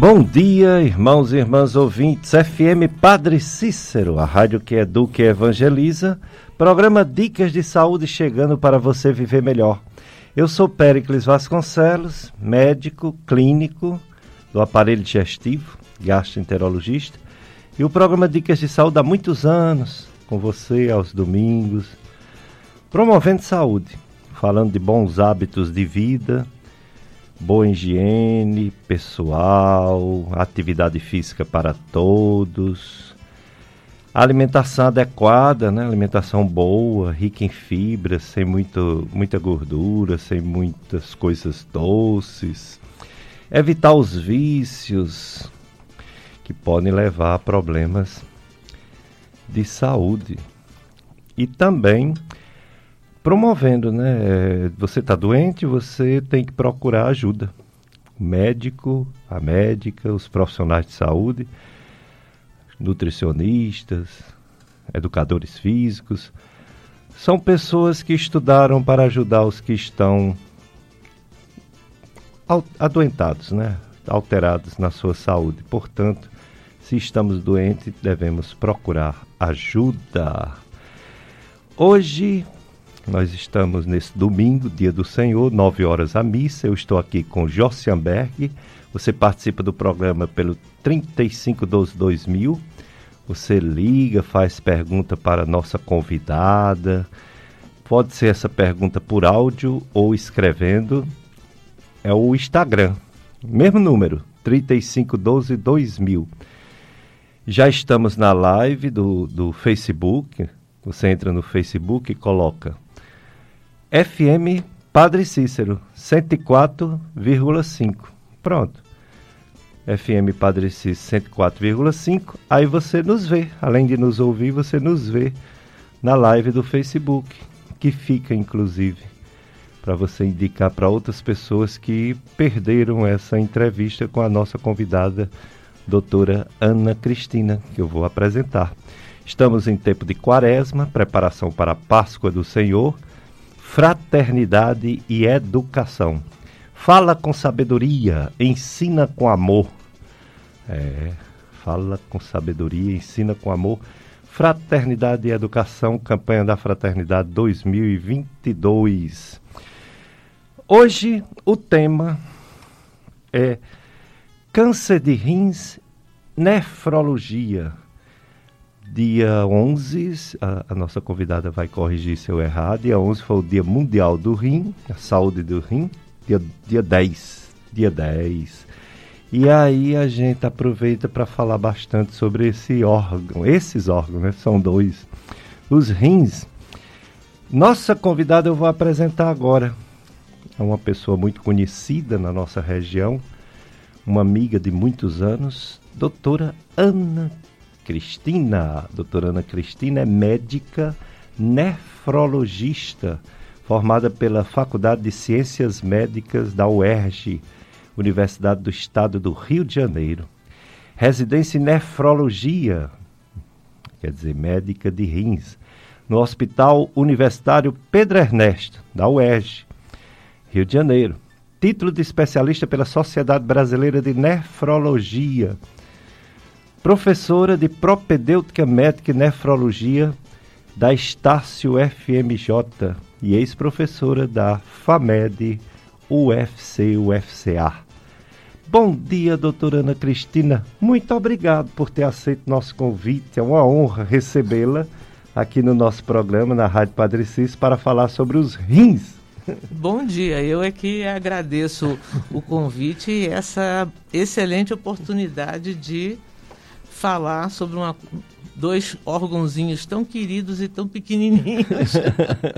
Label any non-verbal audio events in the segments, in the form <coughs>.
Bom dia, irmãos e irmãs ouvintes. FM Padre Cícero, a rádio que educa e evangeliza. Programa Dicas de Saúde chegando para você viver melhor. Eu sou Péricles Vasconcelos, médico clínico do aparelho digestivo, gastroenterologista. E o programa Dicas de Saúde há muitos anos, com você aos domingos, promovendo saúde, falando de bons hábitos de vida boa higiene pessoal, atividade física para todos, alimentação adequada, né? alimentação boa, rica em fibras, sem muito, muita gordura, sem muitas coisas doces, evitar os vícios que podem levar a problemas de saúde. E também promovendo, né? Você está doente, você tem que procurar ajuda. O médico, a médica, os profissionais de saúde, nutricionistas, educadores físicos, são pessoas que estudaram para ajudar os que estão adoentados, né? alterados na sua saúde. Portanto, se estamos doentes, devemos procurar ajuda. Hoje nós estamos nesse domingo, dia do Senhor, 9 horas a missa. Eu estou aqui com Jossianberg. Você participa do programa pelo 3512-2000. Você liga, faz pergunta para a nossa convidada. Pode ser essa pergunta por áudio ou escrevendo. É o Instagram, mesmo número, 3512-2000. Já estamos na live do, do Facebook. Você entra no Facebook e coloca FM Padre Cícero 104,5. Pronto. FM Padre Cícero 104,5. Aí você nos vê, além de nos ouvir, você nos vê na live do Facebook, que fica inclusive para você indicar para outras pessoas que perderam essa entrevista com a nossa convidada, doutora Ana Cristina, que eu vou apresentar. Estamos em tempo de quaresma, preparação para a Páscoa do Senhor fraternidade e educação. Fala com sabedoria, ensina com amor. É, fala com sabedoria, ensina com amor. Fraternidade e Educação, campanha da Fraternidade 2022. Hoje o tema é câncer de rins, nefrologia dia 11, a, a, nossa convidada vai corrigir se eu errar, dia 11 foi o Dia Mundial do Rim, a saúde do rim, dia, dia 10, dia 10. E aí a gente aproveita para falar bastante sobre esse órgão, esses órgãos, né? São dois. Os rins. Nossa convidada eu vou apresentar agora. É uma pessoa muito conhecida na nossa região, uma amiga de muitos anos, doutora Ana Cristina. Doutora Ana Cristina é médica nefrologista, formada pela Faculdade de Ciências Médicas da UERJ, Universidade do Estado do Rio de Janeiro. Residência em nefrologia, quer dizer, médica de rins, no Hospital Universitário Pedro Ernesto, da UERJ, Rio de Janeiro. Título de especialista pela Sociedade Brasileira de Nefrologia professora de propedêutica médica e nefrologia da Estácio FMJ e ex-professora da FAMED UFC UFCA. Bom dia, doutora Ana Cristina. Muito obrigado por ter aceito nosso convite. É uma honra recebê-la aqui no nosso programa, na Rádio Padre Cis, para falar sobre os rins. Bom dia, eu é que agradeço o convite e essa excelente oportunidade de falar sobre uma, dois órgãozinhos tão queridos e tão pequenininhos.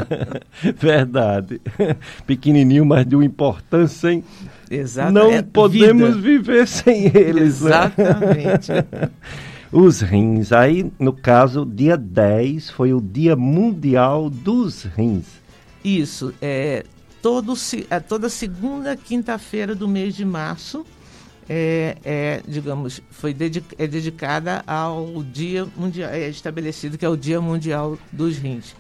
<laughs> Verdade. Pequenininho, mas de uma importância, hein? Exato. Não é podemos vida. viver sem eles. Né? Exatamente. Né? <laughs> Os rins. Aí, no caso, dia 10 foi o Dia Mundial dos Rins. Isso. É, todo, é, toda segunda quinta-feira do mês de março é, é, digamos, foi dedic é dedicada ao Dia Mundial, é estabelecido que é o Dia Mundial dos Rins.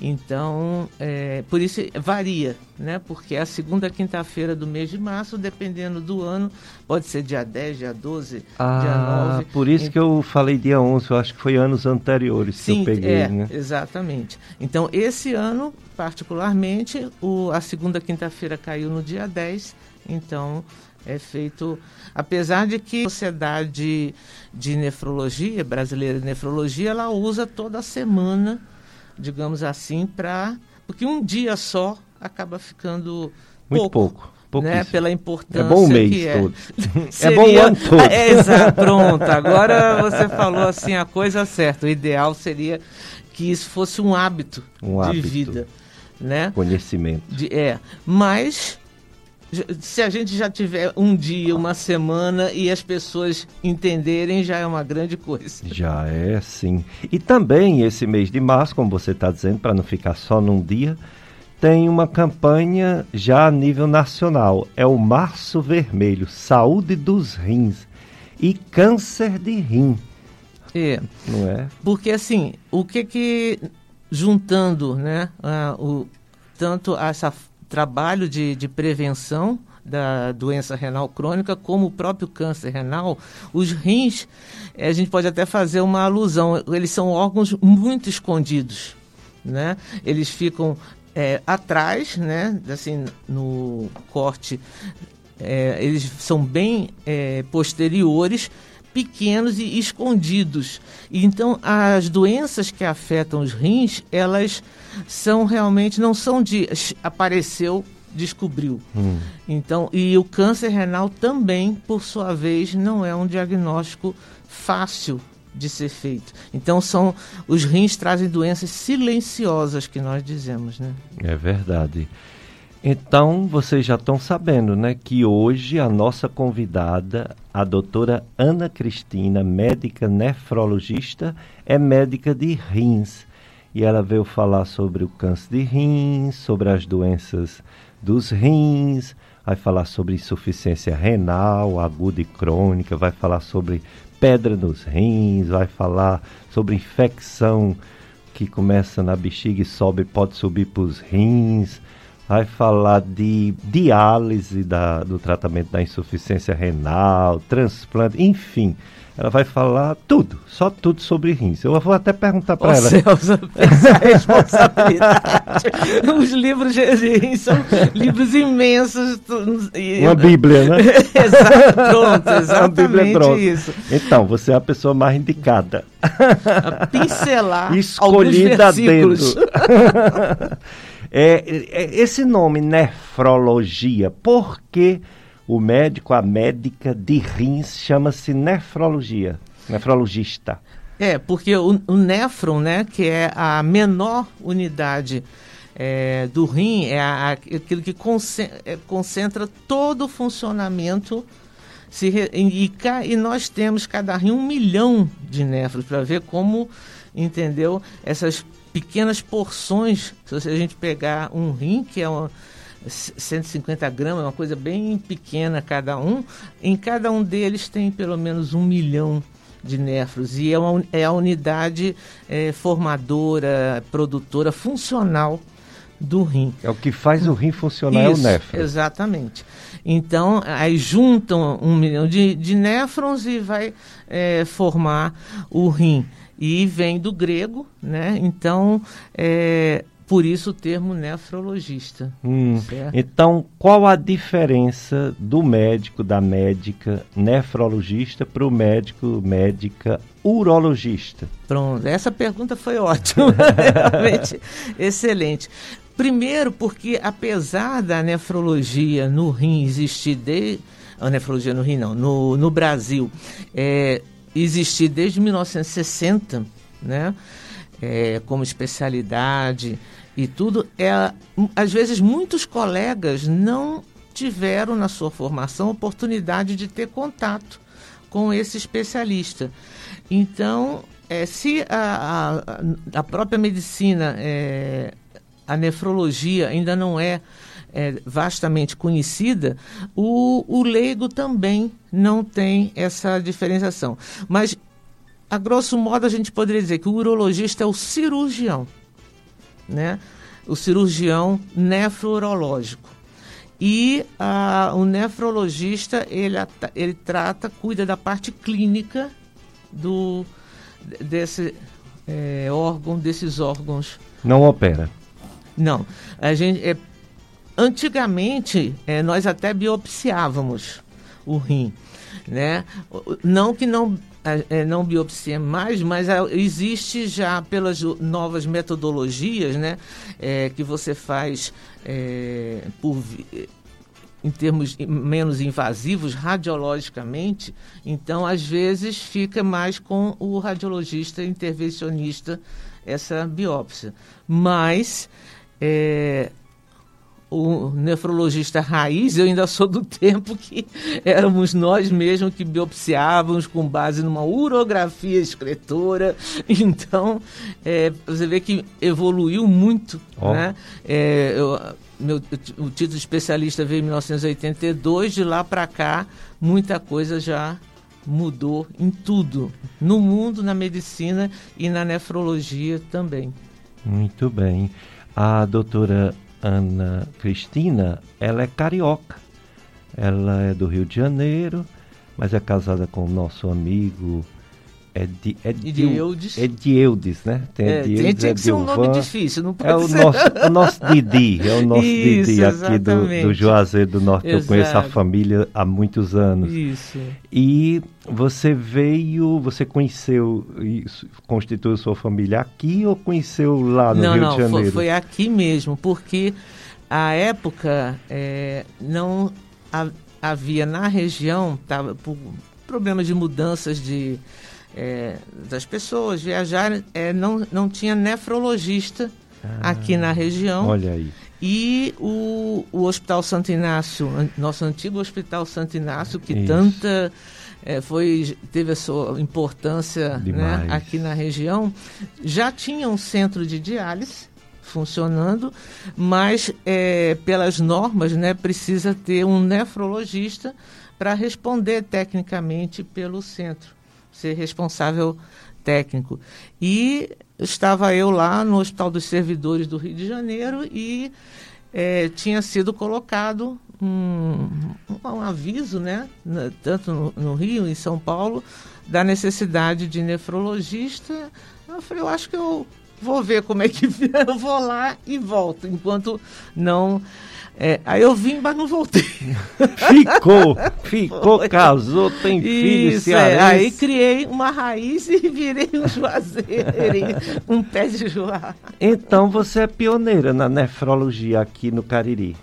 Então, é, por isso varia, né? Porque a segunda quinta-feira do mês de março, dependendo do ano, pode ser dia 10, dia 12, ah, dia 9. Por isso que eu falei dia 11, eu acho que foi anos anteriores Sim, que eu peguei, é, né? Exatamente. Então, esse ano, particularmente, o, a segunda quinta-feira caiu no dia 10, então é feito, apesar de que a Sociedade de Nefrologia, Brasileira de Nefrologia, ela usa toda semana digamos assim, para. Porque um dia só acaba ficando. Muito pouco. pouco. Né, pela importância é bom o mês que é. todo. <laughs> Seria, é bom o ano todo. É, exato, pronto. Agora você falou assim a coisa certa. O ideal seria que isso fosse um hábito um de hábito. vida. Né? Conhecimento. De, é, mas se a gente já tiver um dia, uma semana e as pessoas entenderem, já é uma grande coisa. Já é, sim. E também esse mês de março, como você está dizendo, para não ficar só num dia, tem uma campanha já a nível nacional. É o Março Vermelho, Saúde dos Rins e Câncer de Rim. É. Não é? Porque assim, o que que juntando, né, o tanto essa trabalho de, de prevenção da doença renal crônica, como o próprio câncer renal, os rins, a gente pode até fazer uma alusão, eles são órgãos muito escondidos, né? Eles ficam é, atrás, né? Assim, no corte, é, eles são bem é, posteriores, pequenos e escondidos. Então, as doenças que afetam os rins, elas são realmente, não são de apareceu, descobriu. Hum. Então, e o câncer renal também, por sua vez, não é um diagnóstico fácil de ser feito. Então são os rins trazem doenças silenciosas que nós dizemos, né? É verdade. Então, vocês já estão sabendo, né, que hoje a nossa convidada, a doutora Ana Cristina, médica nefrologista, é médica de rins. E ela veio falar sobre o câncer de rins, sobre as doenças dos rins, vai falar sobre insuficiência renal aguda e crônica, vai falar sobre pedra nos rins, vai falar sobre infecção que começa na bexiga e sobe, pode subir para os rins vai falar de diálise da, do tratamento da insuficiência renal, transplante, enfim. Ela vai falar tudo, só tudo sobre rins. Eu vou até perguntar para ela. <laughs> Essa responsabilidade. <laughs> Os livros de rins são livros imensos. Uma bíblia, né? <laughs> Exato, pronto, exatamente pronto. isso. Então, você é a pessoa mais indicada. A pincelar Escolhida dentro. É, é, esse nome nefrologia, por que o médico, a médica de rins chama-se nefrologia, nefrologista? É, porque o, o néfron, né, que é a menor unidade é, do rim, é a, aquilo que concentra, é, concentra todo o funcionamento se re, e, e, nós temos cada rim um milhão de néfrons para ver como entendeu essas pequenas porções. Se a gente pegar um rim, que é uma, 150 gramas, uma coisa bem pequena cada um, em cada um deles tem pelo menos um milhão de néfros e é, uma, é a unidade é, formadora, produtora, funcional do rim. É o que faz o rim funcionar Isso, é o néfron. Exatamente. Então, aí juntam um milhão de, de néfrons e vai é, formar o rim e vem do grego, né? Então, é, por isso o termo nefrologista. Hum, então, qual a diferença do médico, da médica nefrologista para o médico, médica urologista? Pronto, essa pergunta foi ótima, <laughs> realmente excelente. Primeiro, porque apesar da nefrologia no rim existir de a nefrologia no rim não, no, no Brasil, é, existir desde 1960, né? É, como especialidade e tudo, é, às vezes muitos colegas não tiveram na sua formação oportunidade de ter contato com esse especialista. Então, é, se a, a, a própria medicina, é, a nefrologia ainda não é é, vastamente conhecida, o, o leigo também não tem essa diferenciação. Mas, a grosso modo, a gente poderia dizer que o urologista é o cirurgião. né? O cirurgião nefrológico. E a, o nefrologista, ele, ele trata, cuida da parte clínica do, desse é, órgão, desses órgãos. Não opera? Não. A gente, é, antigamente, é, nós até biopsiávamos o rim. Né? Não que não é, não biopsia mais, mas existe já pelas novas metodologias, né, é, que você faz é, por em termos menos invasivos radiologicamente, então às vezes fica mais com o radiologista intervencionista essa biópsia. Mas é, o nefrologista raiz, eu ainda sou do <laughs> tempo que éramos nós mesmos que biopsiávamos com base numa urografia escritora. <laughs> Então, é, você vê que evoluiu muito. Oh. Né? É, eu, meu, o título de especialista veio em 1982, de lá para cá, muita coisa já mudou em tudo, no mundo, na medicina e na nefrologia também. Muito bem. A doutora Ana Cristina, ela é carioca. Ela é do Rio de Janeiro, mas é casada com o nosso amigo Edi, Edildes. Edieldes, né? Tem é, Edieldes, tinha que ser um nome difícil, não pode é o ser. Nosso, o nosso Didi, é o nosso Isso, Didi aqui do, do Juazeiro do Norte. Exato. Eu conheço a família há muitos anos. Isso. E você veio, você conheceu e constituiu sua família aqui ou conheceu lá no não, Rio não, de Janeiro? Não, foi, foi aqui mesmo, porque a época é, não havia na região, tava por problemas de mudanças de é, das pessoas viajarem, é, não, não tinha nefrologista ah, aqui na região. Olha aí. E o, o Hospital Santo Inácio, nosso antigo Hospital Santo Inácio, que Isso. tanta é, foi teve a sua importância né, aqui na região, já tinha um centro de diálise funcionando, mas é, pelas normas né, precisa ter um nefrologista para responder tecnicamente pelo centro ser responsável técnico. E estava eu lá no Hospital dos Servidores do Rio de Janeiro e é, tinha sido colocado um, um aviso, né, tanto no, no, Rio, em São Paulo, da necessidade de nefrologista. Eu falei, eu acho que eu vou ver como é que <laughs> eu vou lá e volto, enquanto não é, aí eu vim, mas não voltei. <laughs> Ficou, ficou, Foi. casou, tem filho, Isso, é. Aí criei uma raiz e virei um juazeiro, <laughs> um pé de joá. Então você é pioneira na nefrologia aqui no Cariri.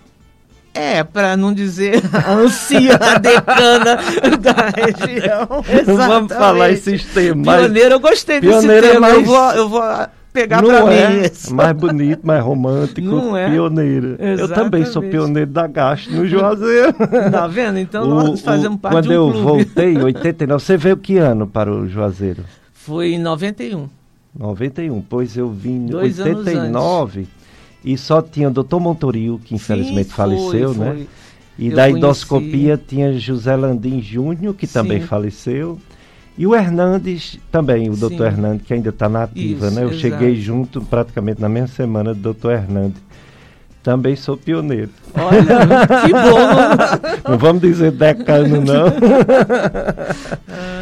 É, para não dizer a <laughs> anciã decana da região. Exatamente. Vamos falar esses temas. Pioneira, eu gostei desse tema. Mais... Eu vou, eu vou pegar não pra é mim isso. Mais bonito, mais romântico, não é. pioneiro. Exatamente. Eu também sou pioneiro da Gasto no Juazeiro. Tá vendo? Então o, nós fazemos parte Quando de um eu clube. voltei, em 89, você veio que ano para o Juazeiro? Foi em 91. 91, pois eu vim em 89 e só tinha o doutor Montoril, que infelizmente Sim, foi, faleceu, né? foi. né? E eu da conheci. endoscopia tinha José Landim Júnior, que Sim. também faleceu. E o Hernandes também, o doutor Hernandes, que ainda está na ativa, Isso, né? Eu exato. cheguei junto praticamente na mesma semana do doutor Hernandes. Também sou pioneiro. Olha, que bom! <laughs> não vamos dizer decano, não. <laughs>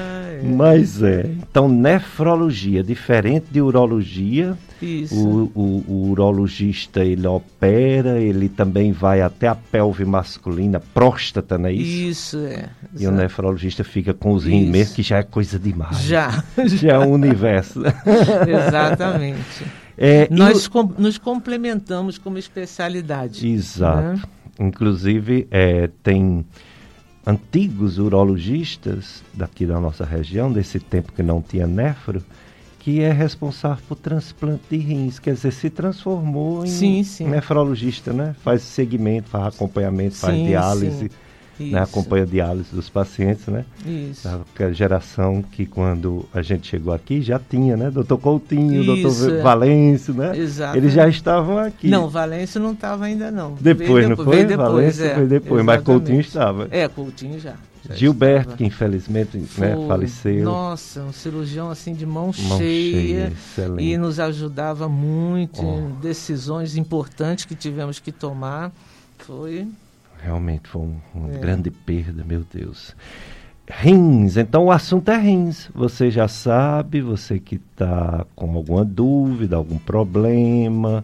Mas é. Então, nefrologia, diferente de urologia. Isso. O, o, o, urologista, ele opera, ele também vai até a pelve masculina, próstata, não é isso? Isso, é. E o nefrologista fica com os rins mesmo, que já é coisa demais. Já. Já é um universo. <laughs> Exatamente. É, Nós com, nos complementamos como especialidade. Exato. Né? Inclusive, é, tem antigos urologistas daqui da nossa região, desse tempo que não tinha nefro, que é responsável por transplante de rins, quer dizer, se transformou em sim, sim. nefrologista, né? Faz segmento, faz acompanhamento, faz sim, né? acompanha a diálise dos pacientes, né? Isso. Aquela geração que quando a gente chegou aqui já tinha, né? Doutor Coutinho, doutor é. Valêncio, né? Exato. Eles já estavam aqui. Não, Valêncio não estava ainda não. Depois, veio não depois, foi? Depois, Valêncio é, foi depois, exatamente. mas Coutinho estava. É, Coutinho já. Gilberto, estava... que infelizmente né, faleceu. Nossa, um cirurgião assim de mão, mão cheia, cheia e nos ajudava muito oh. em decisões importantes que tivemos que tomar. Foi. Realmente foi um, uma é. grande perda, meu Deus. Rins, então o assunto é rins. Você já sabe, você que está com alguma dúvida, algum problema,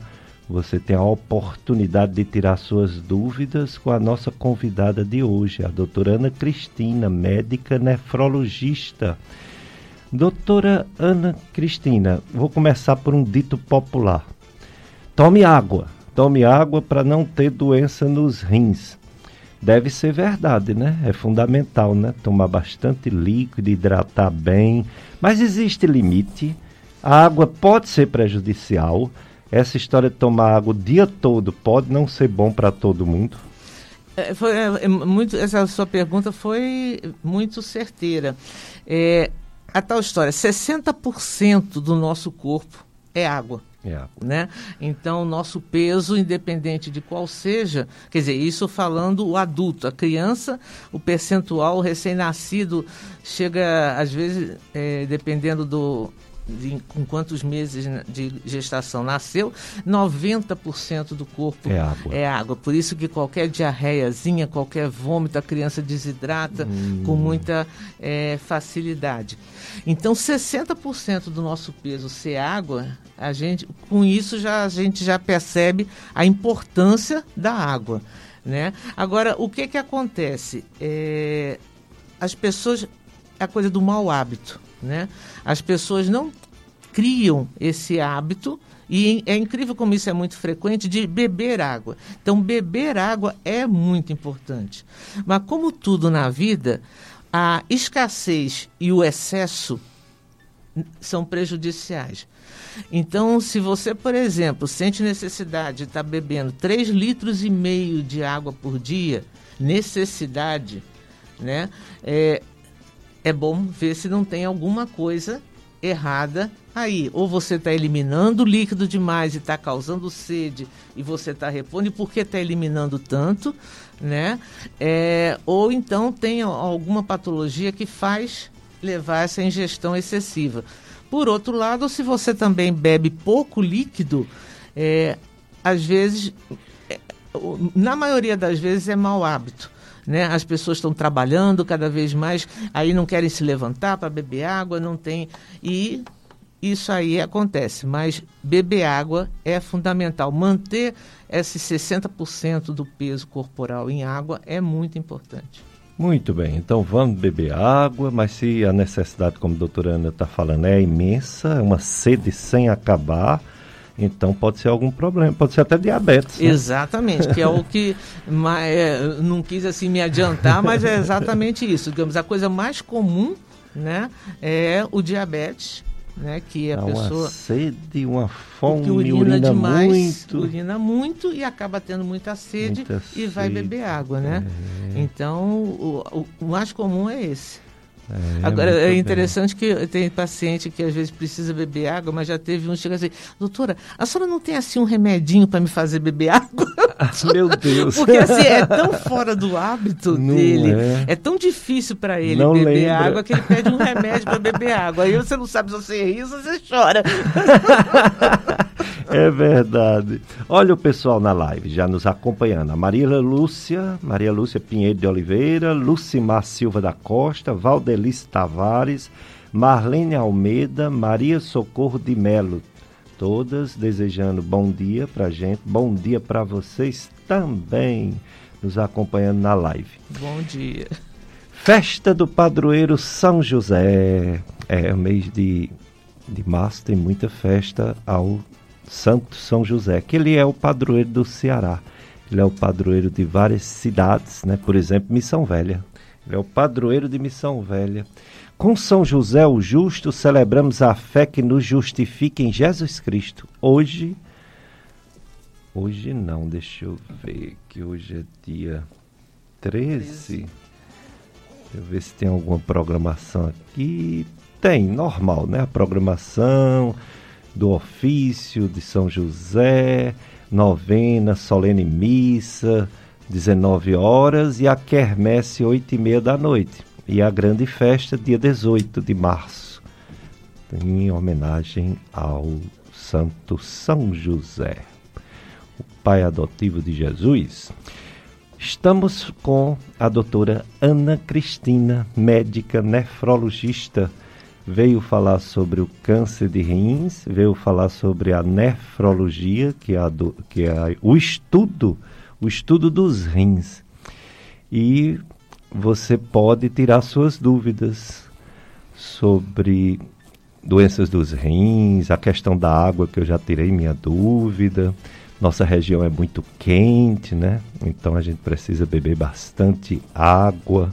você tem a oportunidade de tirar suas dúvidas com a nossa convidada de hoje, a doutora Ana Cristina, médica nefrologista. Doutora Ana Cristina, vou começar por um dito popular. Tome água, tome água para não ter doença nos rins deve ser verdade, né? É fundamental, né? Tomar bastante líquido, hidratar bem. Mas existe limite. A água pode ser prejudicial. Essa história de tomar água o dia todo pode não ser bom para todo mundo. É, foi, é, é, muito, essa sua pergunta foi muito certeira. É, a tal história, 60% do nosso corpo é água. É. Né? Então, nosso peso, independente de qual seja, quer dizer, isso falando o adulto, a criança, o percentual recém-nascido chega, às vezes, é, dependendo do, de, com quantos meses de gestação nasceu, 90% do corpo é água. é água. Por isso que qualquer diarreiazinha, qualquer vômito, a criança desidrata hum. com muita é, facilidade. Então, 60% do nosso peso ser água, a gente, com isso já, a gente já percebe a importância da água. Né? Agora, o que, que acontece? É, as pessoas, a coisa do mau hábito. Né? As pessoas não criam esse hábito e é incrível como isso é muito frequente de beber água. Então, beber água é muito importante. Mas, como tudo na vida, a escassez e o excesso são prejudiciais. Então, se você, por exemplo, sente necessidade de estar bebendo 3 litros e meio de água por dia, necessidade, né? É, é bom ver se não tem alguma coisa errada aí. Ou você está eliminando líquido demais e está causando sede e você está repondo, e por que está eliminando tanto? Né? É, ou então tem alguma patologia que faz levar essa ingestão excessiva. Por outro lado, se você também bebe pouco líquido, é, às vezes, é, na maioria das vezes é mau hábito né? As pessoas estão trabalhando cada vez mais, aí não querem se levantar para beber água, não tem. E isso aí acontece, mas beber água é fundamental. Manter esse 60% do peso corporal em água é muito importante. Muito bem, então vamos beber água, mas se a necessidade, como a doutora Ana está falando, é imensa, é uma sede sem acabar, então pode ser algum problema, pode ser até diabetes. Né? Exatamente, que é o que é, não quis assim me adiantar, mas é exatamente isso. Digamos, a coisa mais comum né, é o diabetes, né, que a Dá pessoa uma sede, uma fome, urina, urina demais, muito, urina muito e acaba tendo muita sede muita e sede. vai beber água, né? É. Então o, o mais comum é esse. É, Agora, é interessante bem. que tem paciente que às vezes precisa beber água, mas já teve um que chega assim, doutora, a senhora não tem assim um remedinho para me fazer beber água? <laughs> Meu Deus! Porque assim, é tão fora do hábito não dele, é. é. tão difícil para ele não beber lembra. água que ele pede um remédio para beber água. Aí você não sabe se você ri ou se você chora. <laughs> É verdade. Olha o pessoal na live já nos acompanhando. A Maria Lúcia, Maria Lúcia Pinheiro de Oliveira, Lucimar Silva da Costa, Valdelice Tavares, Marlene Almeida, Maria Socorro de Melo. Todas desejando bom dia pra gente, bom dia para vocês também, nos acompanhando na live. Bom dia. Festa do Padroeiro São José. É, o mês de, de março tem muita festa ao Santo São José, que ele é o padroeiro do Ceará. Ele é o padroeiro de várias cidades, né? Por exemplo, Missão Velha. Ele é o padroeiro de Missão Velha. Com São José o Justo, celebramos a fé que nos justifica em Jesus Cristo. Hoje, hoje não, deixa eu ver, que hoje é dia 13. Deixa eu ver se tem alguma programação aqui. Tem, normal, né? A programação do ofício de São José, novena, solene missa, 19 horas, e a quermesse, 8 e meia da noite. E a grande festa, dia 18 de março, em homenagem ao Santo São José, o pai adotivo de Jesus. Estamos com a doutora Ana Cristina, médica nefrologista. Veio falar sobre o câncer de rins, veio falar sobre a nefrologia, que é, a do, que é o estudo, o estudo dos rins. E você pode tirar suas dúvidas sobre doenças dos rins, a questão da água que eu já tirei minha dúvida nossa região é muito quente, né? Então a gente precisa beber bastante água.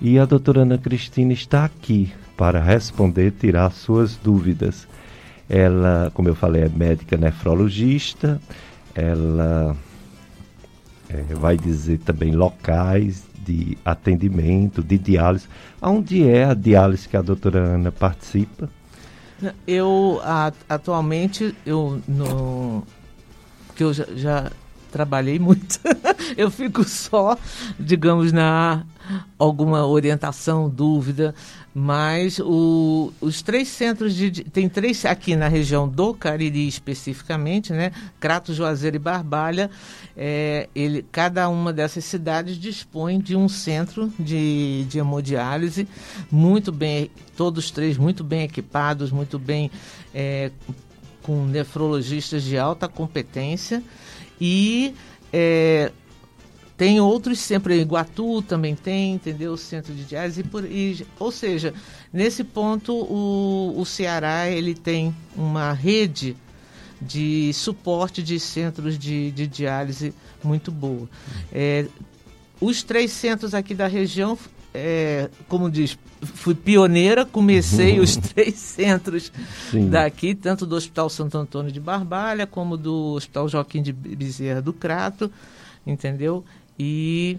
E a doutora Ana Cristina está aqui para responder, tirar suas dúvidas. Ela, como eu falei, é médica nefrologista, ela é, vai dizer também locais de atendimento, de diálise. Onde é a diálise que a doutora Ana participa? Eu, a, atualmente, eu no, porque eu já, já trabalhei muito. <laughs> eu fico só, digamos, na alguma orientação, dúvida, mas o, os três centros de tem três aqui na região do Cariri especificamente, né? Crato, Juazeiro e Barbalha. É, ele, cada uma dessas cidades dispõe de um centro de, de hemodiálise muito bem, todos três muito bem equipados, muito bem é, com nefrologistas de alta competência e é, tem outros sempre, Iguatu também tem, entendeu? O centro de diálise, por, e, ou seja, nesse ponto o, o Ceará ele tem uma rede de suporte de centros de, de diálise muito boa. É, os três centros aqui da região é, como diz, fui pioneira, comecei os <laughs> três centros Sim. daqui, tanto do Hospital Santo Antônio de Barbalha, como do Hospital Joaquim de Bezerra do Crato, entendeu? E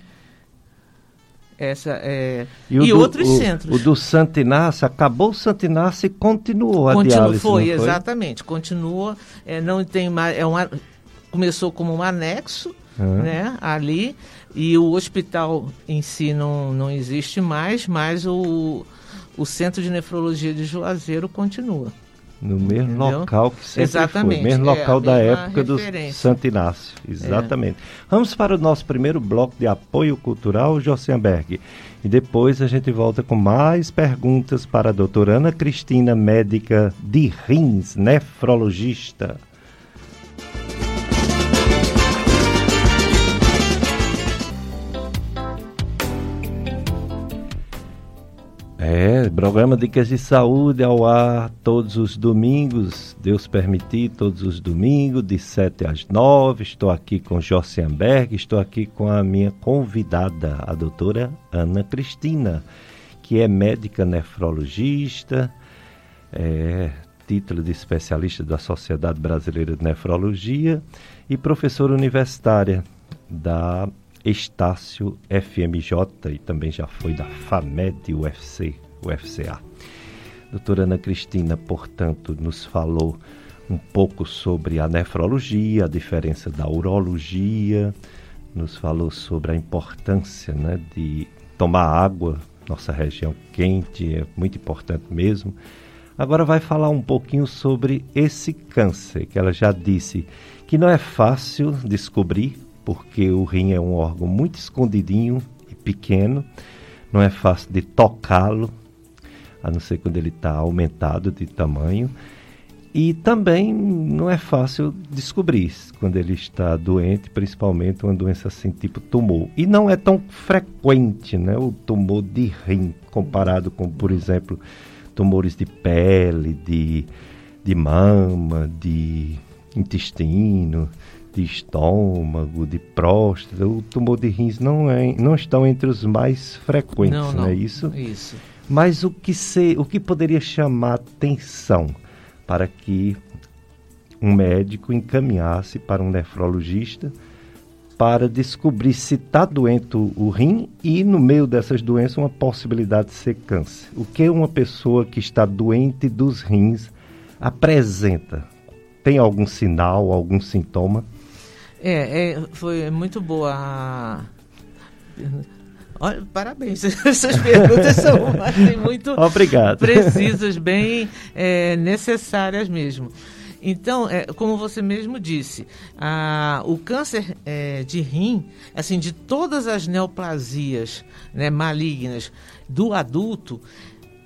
essa é e, e do, outros o, centros. O do Santo Inácio, acabou o Santo Inácio e continuou a Continu, diálise, foi, foi, exatamente, continua, é, não tem mais, é um, começou como um anexo, uhum. né, ali, e o hospital em si não, não existe mais, mas o, o Centro de Nefrologia de Juazeiro continua. No mesmo entendeu? local que sempre Exatamente, foi, mesmo é, local da época referência. do Santo Inácio. Exatamente. É. Vamos para o nosso primeiro bloco de apoio cultural, Jossenberg. E depois a gente volta com mais perguntas para a doutora Ana Cristina, médica de rins, nefrologista. É, programa Dicas de Saúde ao ar todos os domingos, Deus permitir, todos os domingos, de 7 às 9. Estou aqui com Jossenberg, estou aqui com a minha convidada, a doutora Ana Cristina, que é médica nefrologista, é, título de especialista da Sociedade Brasileira de Nefrologia e professora universitária da Estácio FMJ e também já foi da FAMED UFC, UFCA. Doutora Ana Cristina, portanto, nos falou um pouco sobre a nefrologia, a diferença da urologia, nos falou sobre a importância né, de tomar água, nossa região quente é muito importante mesmo. Agora vai falar um pouquinho sobre esse câncer, que ela já disse que não é fácil descobrir, porque o rim é um órgão muito escondidinho e pequeno, não é fácil de tocá-lo, a não ser quando ele está aumentado de tamanho. E também não é fácil descobrir quando ele está doente, principalmente uma doença assim tipo tumor. E não é tão frequente né, o tumor de rim, comparado com, por exemplo, tumores de pele, de, de mama, de intestino de estômago, de próstata, o tumor de rins não, é, não estão entre os mais frequentes, não, não, não é isso? Isso. Mas o que, se, o que poderia chamar atenção para que um médico encaminhasse para um nefrologista para descobrir se está doente o rim e, no meio dessas doenças, uma possibilidade de ser câncer. O que uma pessoa que está doente dos rins apresenta? Tem algum sinal, algum sintoma? É, é foi muito boa a Olha, parabéns, <laughs> essas perguntas são assim, muito Obrigado. precisas, bem é, necessárias mesmo. Então, é, como você mesmo disse, a, o câncer é, de rim, assim, de todas as neoplasias né, malignas do adulto,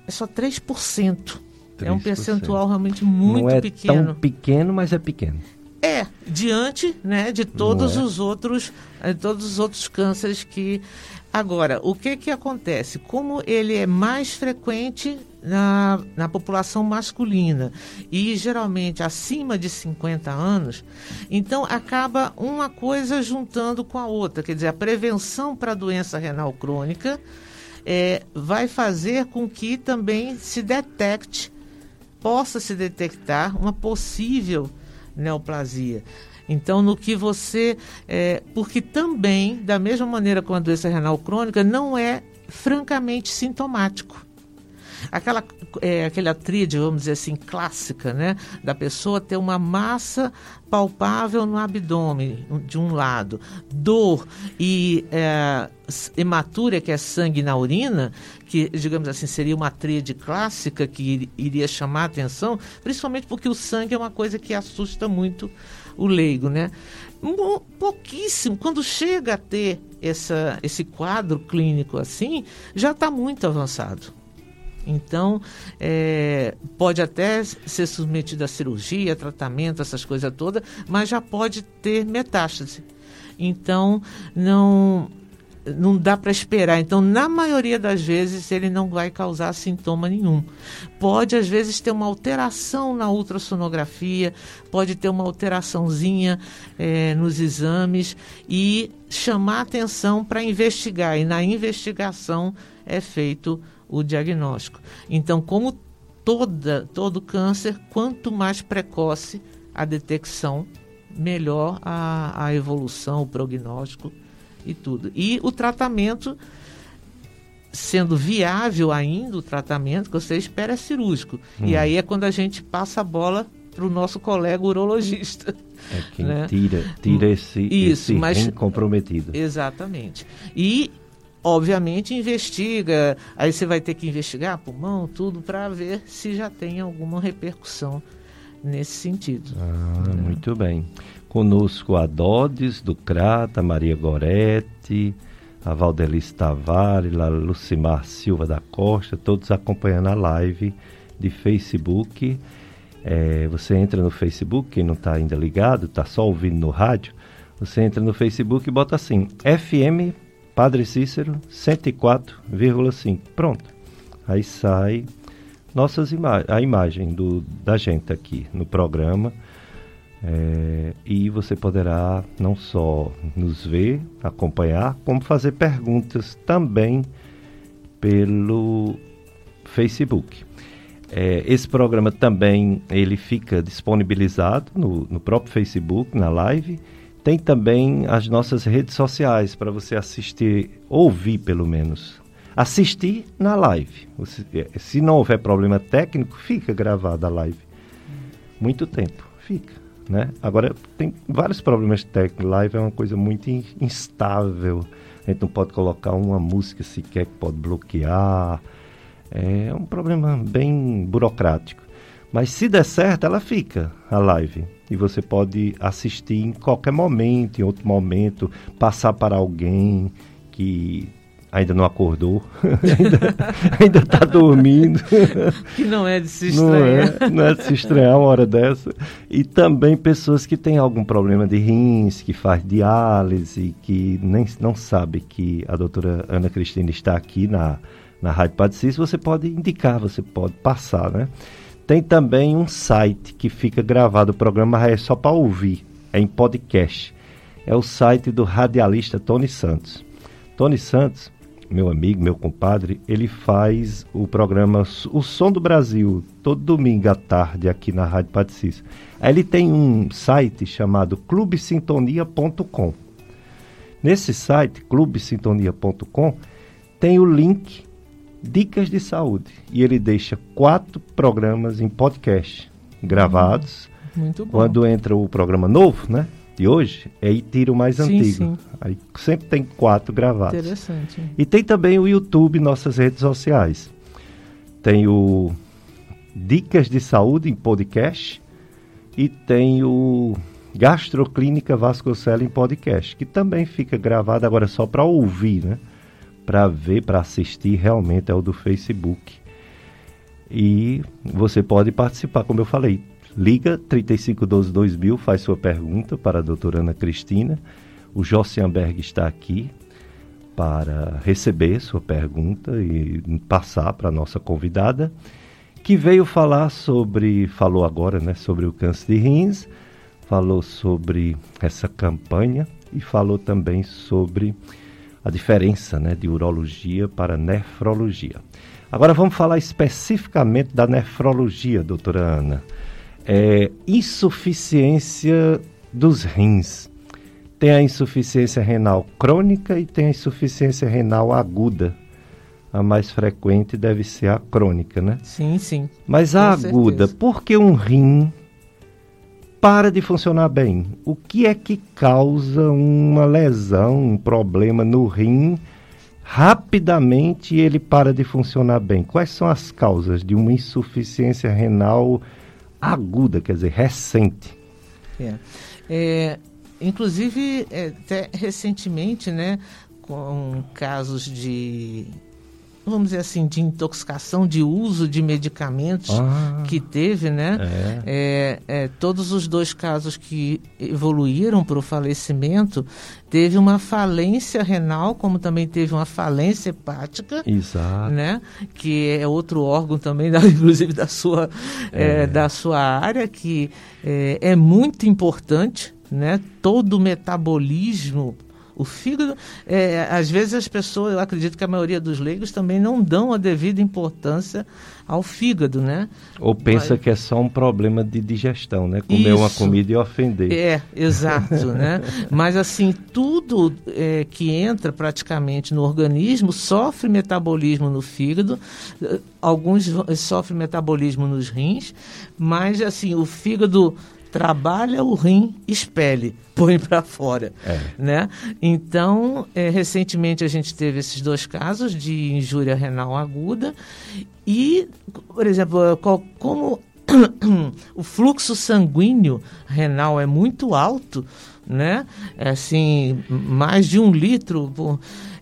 é só 3%. 3%. É um percentual realmente muito Não é pequeno. tão pequeno, mas é pequeno. É, diante né, de todos é. os outros, de todos os outros cânceres que Agora, o que, que acontece? Como ele é mais frequente na, na população masculina e geralmente acima de 50 anos, então acaba uma coisa juntando com a outra. Quer dizer, a prevenção para a doença renal crônica é, vai fazer com que também se detecte, possa se detectar uma possível neoplasia. Então, no que você. É, porque também, da mesma maneira com a doença renal crônica, não é francamente sintomático. Aquela, é, aquela tríade, vamos dizer assim, clássica, né? Da pessoa ter uma massa palpável no abdômen, de um lado, dor e é, hematúria, que é sangue na urina, que, digamos assim, seria uma tríade clássica que iria chamar a atenção, principalmente porque o sangue é uma coisa que assusta muito o leigo, né? Pouquíssimo. Quando chega a ter essa, esse quadro clínico assim, já está muito avançado. Então, é, pode até ser submetido a cirurgia, tratamento, essas coisas todas, mas já pode ter metástase. Então, não não dá para esperar. Então, na maioria das vezes, ele não vai causar sintoma nenhum. Pode, às vezes, ter uma alteração na ultrassonografia, pode ter uma alteraçãozinha é, nos exames e chamar atenção para investigar. E na investigação é feito o diagnóstico. Então, como toda, todo câncer, quanto mais precoce a detecção, melhor a, a evolução, o prognóstico e tudo. E o tratamento, sendo viável ainda, o tratamento que você espera é cirúrgico. Hum. E aí é quando a gente passa a bola para o nosso colega urologista. É <laughs> quem né? tira, tira esse, Isso, esse mas, comprometido. Exatamente. E, obviamente, investiga. Aí você vai ter que investigar pulmão, tudo, para ver se já tem alguma repercussão nesse sentido. Ah, né? Muito bem. Conosco a Dodes do Crata, Maria Goretti, a Valdelice Tavares, a Lucimar Silva da Costa, todos acompanhando a live de Facebook. É, você entra no Facebook, quem não está ainda ligado, está só ouvindo no rádio, você entra no Facebook e bota assim, FM Padre Cícero 104,5. Pronto. Aí sai nossas ima a imagem do, da gente aqui no programa é, e você poderá não só nos ver, acompanhar, como fazer perguntas também pelo Facebook. É, esse programa também ele fica disponibilizado no, no próprio Facebook, na live. Tem também as nossas redes sociais para você assistir, ouvir pelo menos. Assistir na live. Você, se não houver problema técnico, fica gravada a live. Muito tempo, fica. Né? Agora, tem vários problemas técnicos. Live é uma coisa muito instável. A gente não pode colocar uma música sequer que pode bloquear. É um problema bem burocrático. Mas se der certo, ela fica, a live. E você pode assistir em qualquer momento, em outro momento, passar para alguém que ainda não acordou, <laughs> ainda está dormindo. <laughs> Que não é de se estranhar. Não é, não é de se estranhar uma hora dessa. E também pessoas que têm algum problema de rins, que faz diálise, que nem não sabe que a doutora Ana Cristina está aqui na, na Rádio Padre você pode indicar, você pode passar, né? Tem também um site que fica gravado o programa, é só para ouvir, é em podcast. É o site do radialista Tony Santos. Tony Santos meu amigo, meu compadre, ele faz o programa O Som do Brasil, todo domingo à tarde aqui na Rádio Patricis. Aí ele tem um site chamado clubesintonia.com. Nesse site, clubesintonia.com, tem o link Dicas de Saúde. E ele deixa quatro programas em podcast gravados. Muito bom. Quando entra o programa novo, né? De hoje, aí tira o mais Sim, antigo. sim. Aí sempre tem quatro gravados. Interessante. E tem também o YouTube, nossas redes sociais. Tem o Dicas de Saúde em podcast e tem o Gastroclínica Vasconcelos em podcast, que também fica gravado agora só para ouvir, né? Para ver, para assistir, realmente é o do Facebook. E você pode participar, como eu falei. Liga 3512 2000, faz sua pergunta para a doutora Ana Cristina. O Jossianberg está aqui para receber sua pergunta e passar para a nossa convidada, que veio falar sobre, falou agora, né, sobre o câncer de rins, falou sobre essa campanha e falou também sobre a diferença, né, de urologia para nefrologia. Agora vamos falar especificamente da nefrologia, doutora Ana. É, insuficiência dos rins. Tem a insuficiência renal crônica e tem a insuficiência renal aguda. A mais frequente deve ser a crônica, né? Sim, sim. Mas a Com aguda, certeza. por que um rim para de funcionar bem? O que é que causa uma lesão, um problema no rim? Rapidamente ele para de funcionar bem. Quais são as causas de uma insuficiência renal aguda, quer dizer, recente? É. É, inclusive, é, até recentemente, né, com casos de, vamos dizer assim, de intoxicação, de uso de medicamentos Ah, que teve, né? é. É, é, todos os dois casos que evoluíram para o falecimento, teve uma falência renal, como também teve uma falência hepática, Exato. né? Que é outro órgão também, <laughs> da, inclusive da sua, é, É. da sua área, que é, é muito importante, né? Todo o metabolismo, o fígado, é, às vezes as pessoas, eu acredito que a maioria dos leigos também não dão a devida importância ao fígado, né? Ou pensa Mas- que é só um problema de digestão, né? Comer uma Isso. comida e ofender. É, exato, né? <laughs> Mas assim, tudo é, que entra praticamente no organismo sofre metabolismo no fígado, eh, alguns sofrem metabolismo nos rins, mas assim, o fígado trabalha, o rim expele, põe para fora, É. né? Então, eh, recentemente a gente teve esses dois casos de injúria renal aguda e, por exemplo, eh, qual- como <coughs> o fluxo sanguíneo renal é muito alto, né? É Assim, mais de um litro por-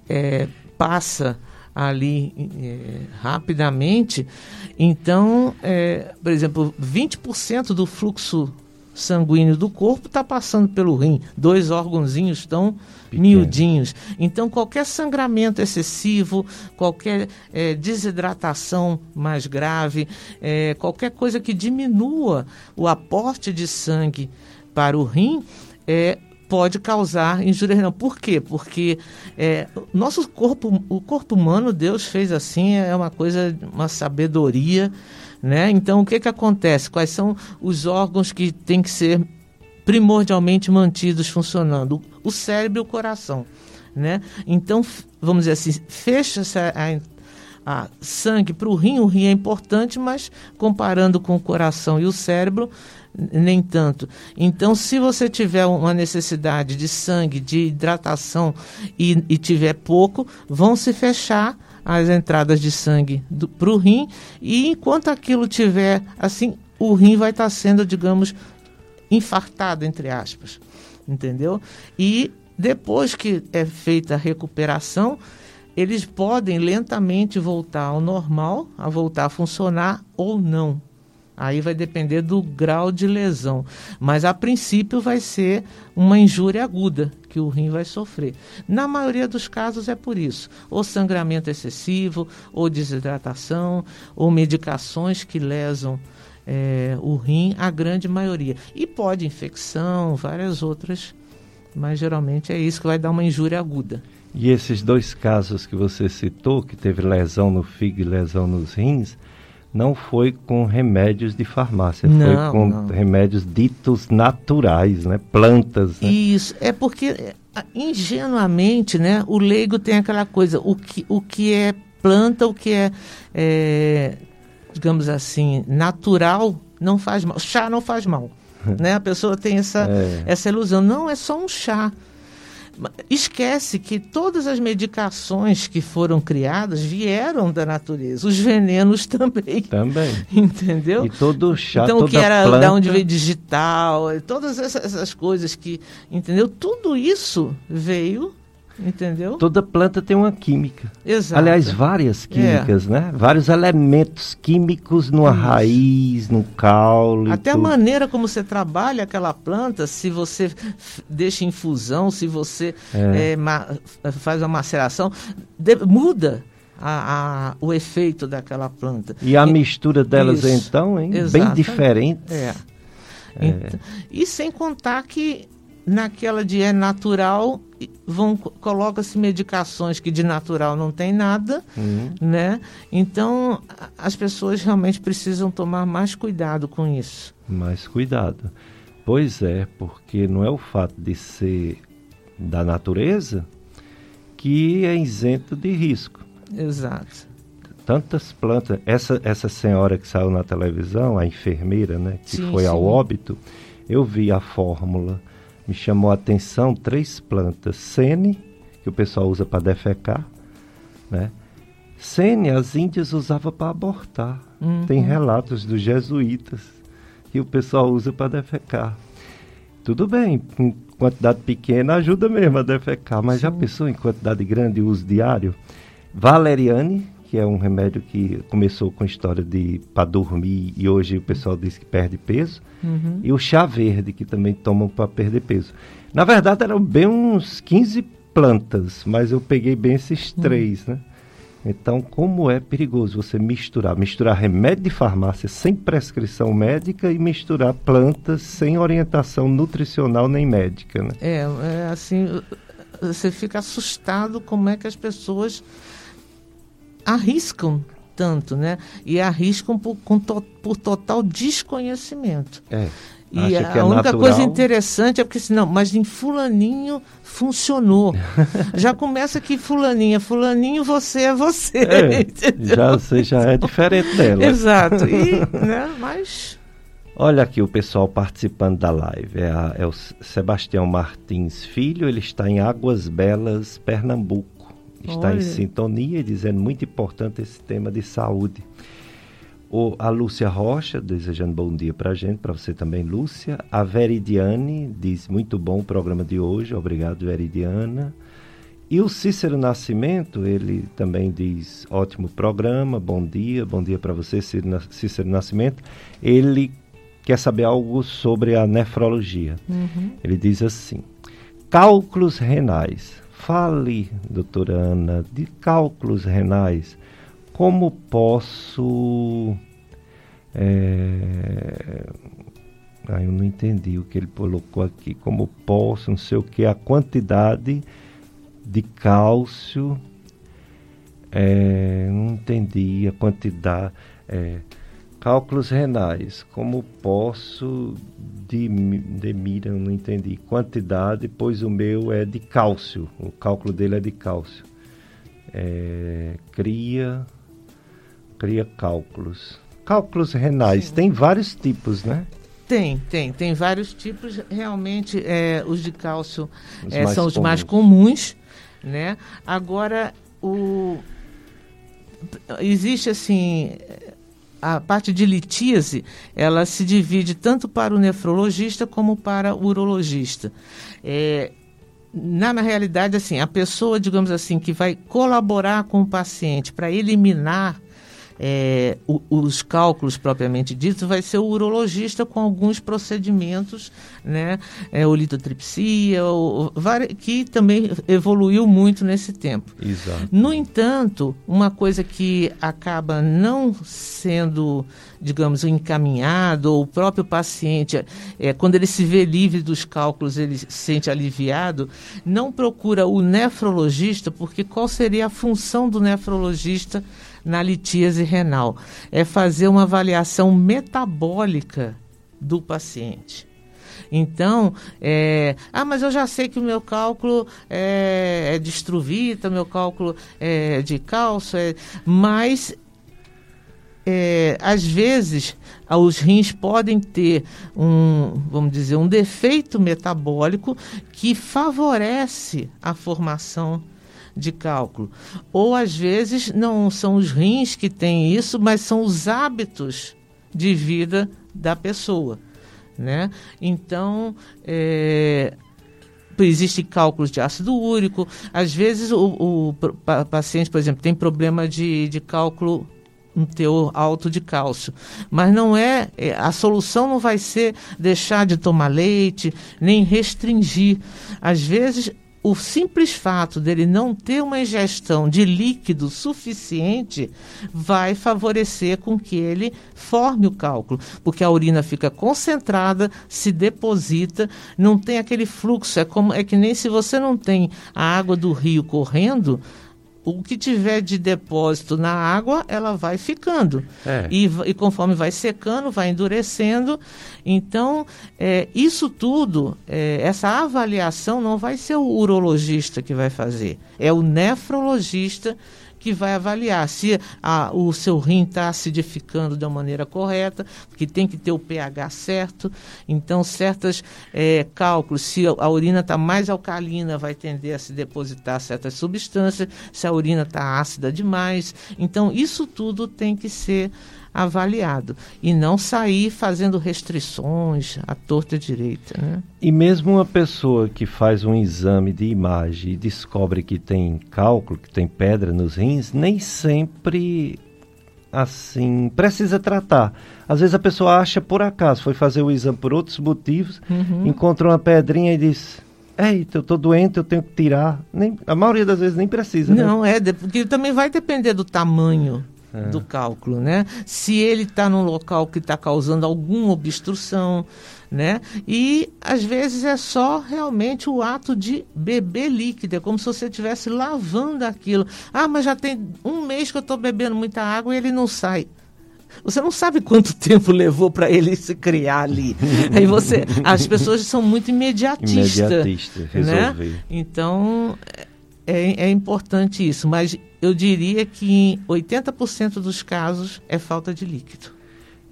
é, passa ali é, rapidamente. Então, é, por exemplo, 20% do fluxo sanguíneo do corpo está passando pelo rim. Dois órgãozinhos tão Pequeno. miudinhos. Então, qualquer sangramento excessivo, qualquer eh, desidratação mais grave, eh, qualquer coisa que diminua o aporte de sangue para o rim, eh, pode causar injúria renal. Por quê? Porque o nosso corpo, o corpo humano, Deus fez assim, é uma coisa, uma sabedoria, né? Então, o que que acontece? Quais são os órgãos que têm que ser primordialmente mantidos funcionando? O cérebro e o coração, né? Então, vamos dizer assim, fecha-se a, a- sangue para o rim, o rim é importante, mas comparando com o coração e o cérebro, nem tanto. Então, se você tiver uma necessidade de sangue, de hidratação e, e tiver pouco, vão se fechar as entradas de sangue para o rim e enquanto aquilo tiver assim, o rim vai estar sendo, digamos, infartado, entre aspas. Entendeu? E depois que é feita a recuperação, eles podem lentamente voltar ao normal, a voltar a funcionar ou não. Aí vai depender do grau de lesão. Mas a princípio vai ser uma injúria aguda que o rim vai sofrer. Na maioria dos casos é por isso. Ou sangramento excessivo, ou desidratação, ou medicações que lesam é, o rim, a grande maioria. E pode infecção, várias outras, mas geralmente é isso que vai dar uma injúria aguda. E esses dois casos que você citou, que teve lesão no fígado e lesão nos rins, não foi com remédios de farmácia, Não, foi com não. remédios ditos naturais, né? Plantas. Né? Isso, é porque é, ingenuamente, né, o leigo tem aquela coisa, o que, o que é planta, o que é, é, digamos assim, natural, não faz mal. Chá não faz mal. <laughs> né? A pessoa tem essa, é. essa ilusão. Não, é só um chá. Esquece que todas as medicações que foram criadas vieram da natureza, os venenos <laughs> também. Também. Entendeu? E todo chá, Então, o que era planta... da onde veio digital, todas essas, essas coisas que. Entendeu? Tudo isso veio Entendeu? Toda planta tem uma química. Exato. Aliás, várias químicas, é. né? Vários elementos químicos numa Isso. raiz, no caule. Até a maneira como você trabalha aquela planta, se você deixa infusão, se você é. É, faz uma maceração, de, muda. A, a, o efeito daquela planta. E a e, mistura delas, isso. então, hein? bem diferente. É. é. Então, e sem contar que naquela de é natural vão coloca-se medicações que de natural não tem nada, uhum. né? Então as pessoas realmente precisam tomar mais cuidado com isso. Mais cuidado. Pois é, porque não é o fato de ser da natureza que é isento de risco. Exato. Tantas plantas, essa essa senhora que saiu na televisão, a enfermeira, né, que sim, foi sim. ao óbito, eu vi a fórmula me chamou a atenção três plantas. Sene, que o pessoal usa para defecar, né? Sene, as índias usavam para abortar. Uhum. Tem relatos dos jesuítas que o pessoal usa para defecar. Tudo bem, em quantidade pequena ajuda mesmo a defecar, mas Sim. já pensou em quantidade grande uso diário? Valeriane, que é um remédio que começou com história de para dormir e hoje o pessoal diz que perde peso. Uhum. E o chá verde, que também tomam para perder peso. Na verdade, eram bem uns 15 plantas, mas eu peguei bem esses uhum. três, né? Então, como é perigoso você misturar, misturar remédio de farmácia sem prescrição médica e misturar plantas sem orientação nutricional nem médica, né? É, é assim, você fica assustado como é que as pessoas arriscam tanto, né? E arriscam por, to, por total desconhecimento. É. E a, é única natural. coisa interessante é porque assim, não, mas em fulaninho funcionou. <laughs> já começa que fulaninha, fulaninho você é você. É, <laughs> já você já é diferente dela. Exato. E, <laughs> né, mas Olha aqui o pessoal participando da live. É, a, é o Sebastião Martins Filho, ele está em Águas Belas, Pernambuco está Olha. em sintonia, dizendo muito importante esse tema de saúde. O, a Lúcia Rocha, desejando bom dia para a gente, para você também, Lúcia. A Veridiane diz muito bom o programa de hoje, obrigado, Veridiana. E o Cícero Nascimento, ele também diz ótimo programa, bom dia, bom dia para você, Cícero Nascimento. Ele quer saber algo sobre a nefrologia. Uhum. Ele diz assim: cálculos renais Fale, doutora Ana, de cálculos renais. Como posso. É... Ah, eu não entendi o que ele colocou aqui. Como posso, não sei o que, a quantidade de cálcio. É... não entendi a quantidade. É... cálculos renais. Como posso de, de mira, não entendi. Quantidade, pois o meu é de cálcio. O cálculo dele é de cálcio. É, cria, cria cálculos. Cálculos renais, Sim. tem vários tipos, né? Tem, tem, tem vários tipos. Realmente, é, os de cálcio os é, são os comuns. mais comuns, né? Agora, o existe assim a parte de litíase, ela se divide tanto para o nefrologista como para o urologista. É, na, na realidade, assim, a pessoa, digamos assim, que vai colaborar com o paciente para eliminar é, o, os cálculos propriamente ditos, vai ser o urologista com alguns procedimentos, né? É, o litotripsia, o, que também evoluiu muito nesse tempo. Exato. No entanto, uma coisa que acaba não sendo, digamos, encaminhado, ou o próprio paciente, é, quando ele se vê livre dos cálculos, ele se sente aliviado, não procura o nefrologista, porque qual seria a função do nefrologista? na litíase renal. É fazer uma avaliação metabólica do paciente. Então, é, ah, mas eu já sei que o meu cálculo é, é de estruvita, meu cálculo é de cálcio, é, mas é, às vezes, os rins podem ter um, vamos dizer, um defeito metabólico que favorece a formação de cálculo. Ou às vezes não são os rins que têm isso, mas são os hábitos de vida da pessoa. Né? Então, é, existem cálculos de ácido úrico. Às vezes o, o paciente, por exemplo, tem problema de, de cálculo um teor alto de cálcio. Mas não é, é, a solução não vai ser deixar de tomar leite, nem restringir. Às vezes o simples fato dele não ter uma ingestão de líquido suficiente vai favorecer com que ele forme o cálculo, porque a urina fica concentrada, se deposita, não tem aquele fluxo, é como é que nem se você não tem a água do rio correndo, o que tiver de depósito na água, ela vai ficando. É. E, e, conforme vai secando, vai endurecendo. Então, é, isso tudo, é, essa avaliação não vai ser o urologista que vai fazer, é o nefrologista que vai avaliar se a, o seu rim está acidificando da maneira correta, porque tem que ter o pH certo. Então, certos é, cálculos, se a urina está mais alcalina, vai tender a se depositar certas substâncias, se a urina está ácida demais. Então, isso tudo tem que ser avaliado e não sair fazendo restrições à torta direita. Né? E mesmo uma pessoa que faz um exame de imagem e descobre que tem cálculo, que tem pedra nos rins, nem sempre assim precisa tratar. Às vezes a pessoa acha por acaso, foi fazer o exame por outros motivos, uhum. encontrou uma pedrinha e diz Eita, eu estou doente, eu tenho que tirar. Nem, a maioria das vezes nem precisa. Né? Não, né? é, porque também vai depender do tamanho é. do cálculo, né? Se ele está num local que está causando alguma obstrução, né? E às vezes é só realmente o ato de beber líquido, é como se você estivesse lavando aquilo. Ah, mas já tem um mês que eu estou bebendo muita água e ele não sai. Você não sabe quanto <laughs> tempo levou para ele se criar ali. <laughs> Aí você, as pessoas são muito imediatistas. Imediatista. Né? Então é, é importante isso, mas eu diria que em 80% dos casos é falta de líquido.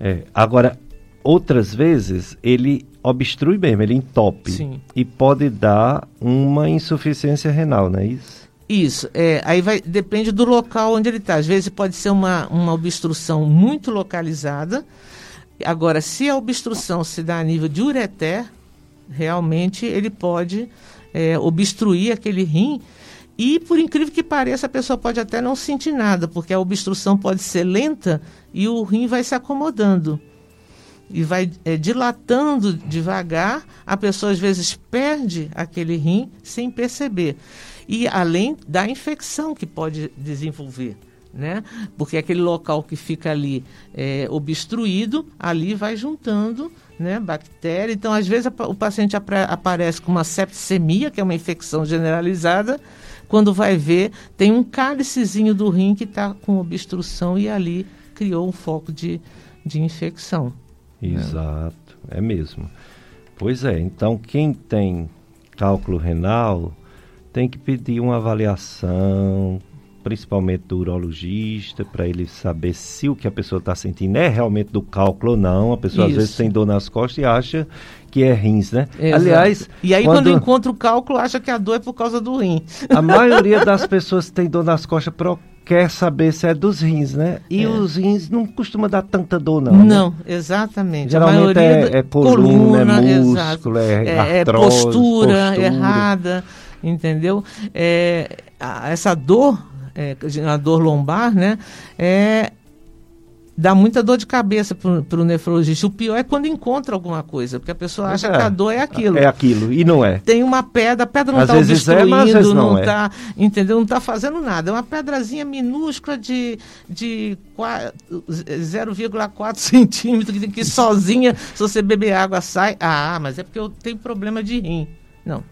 É, agora, outras vezes ele obstrui mesmo, ele entope. Sim. E pode dar uma insuficiência renal, não é isso? Isso, é, aí vai, depende do local onde ele está. Às vezes pode ser uma, uma obstrução muito localizada. Agora, se a obstrução se dá a nível de ureter, realmente ele pode é, obstruir aquele rim e, por incrível que pareça, a pessoa pode até não sentir nada, porque a obstrução pode ser lenta e o rim vai se acomodando. E vai é, dilatando devagar, a pessoa às vezes perde aquele rim sem perceber. E além da infecção que pode desenvolver. Né? Porque aquele local que fica ali é, obstruído, ali vai juntando né, bactéria. Então, às vezes, o paciente aparece com uma septicemia, que é uma infecção generalizada, quando vai ver, tem um cálicezinho do rim que está com obstrução e ali criou um foco de, de infecção. Exato, é. é mesmo. Pois é, então quem tem cálculo renal tem que pedir uma avaliação, principalmente do urologista, para ele saber se o que a pessoa está sentindo é realmente do cálculo ou não. A pessoa Isso. às vezes tem dor nas costas e acha que é rins, né? Exato. Aliás. E aí, quando... quando encontra o cálculo, acha que a dor é por causa do rim. <laughs> A maioria das pessoas que tem dor nas costas pro... quer saber se é dos rins, né? E é. os rins não costuma dar tanta dor, não. Né? Não, né? exatamente. Geralmente é, é coluna, coluna, é músculo, é, é, artrose, postura, postura errada, entendeu? É, essa dor é, a dor lombar, né? É, dá muita dor de cabeça para o nefrologista. O pior é quando encontra alguma coisa, porque a pessoa acha é, que a dor é aquilo. É aquilo, e não é. Tem uma pedra, a pedra não está obstruindo, é, não, está, é. entendeu? Não está fazendo nada. É uma pedrazinha minúscula de, de 0,4 <laughs> centímetros, que, que sozinha, se você beber água, sai. Ah, mas é porque eu tenho problema de rim. Não.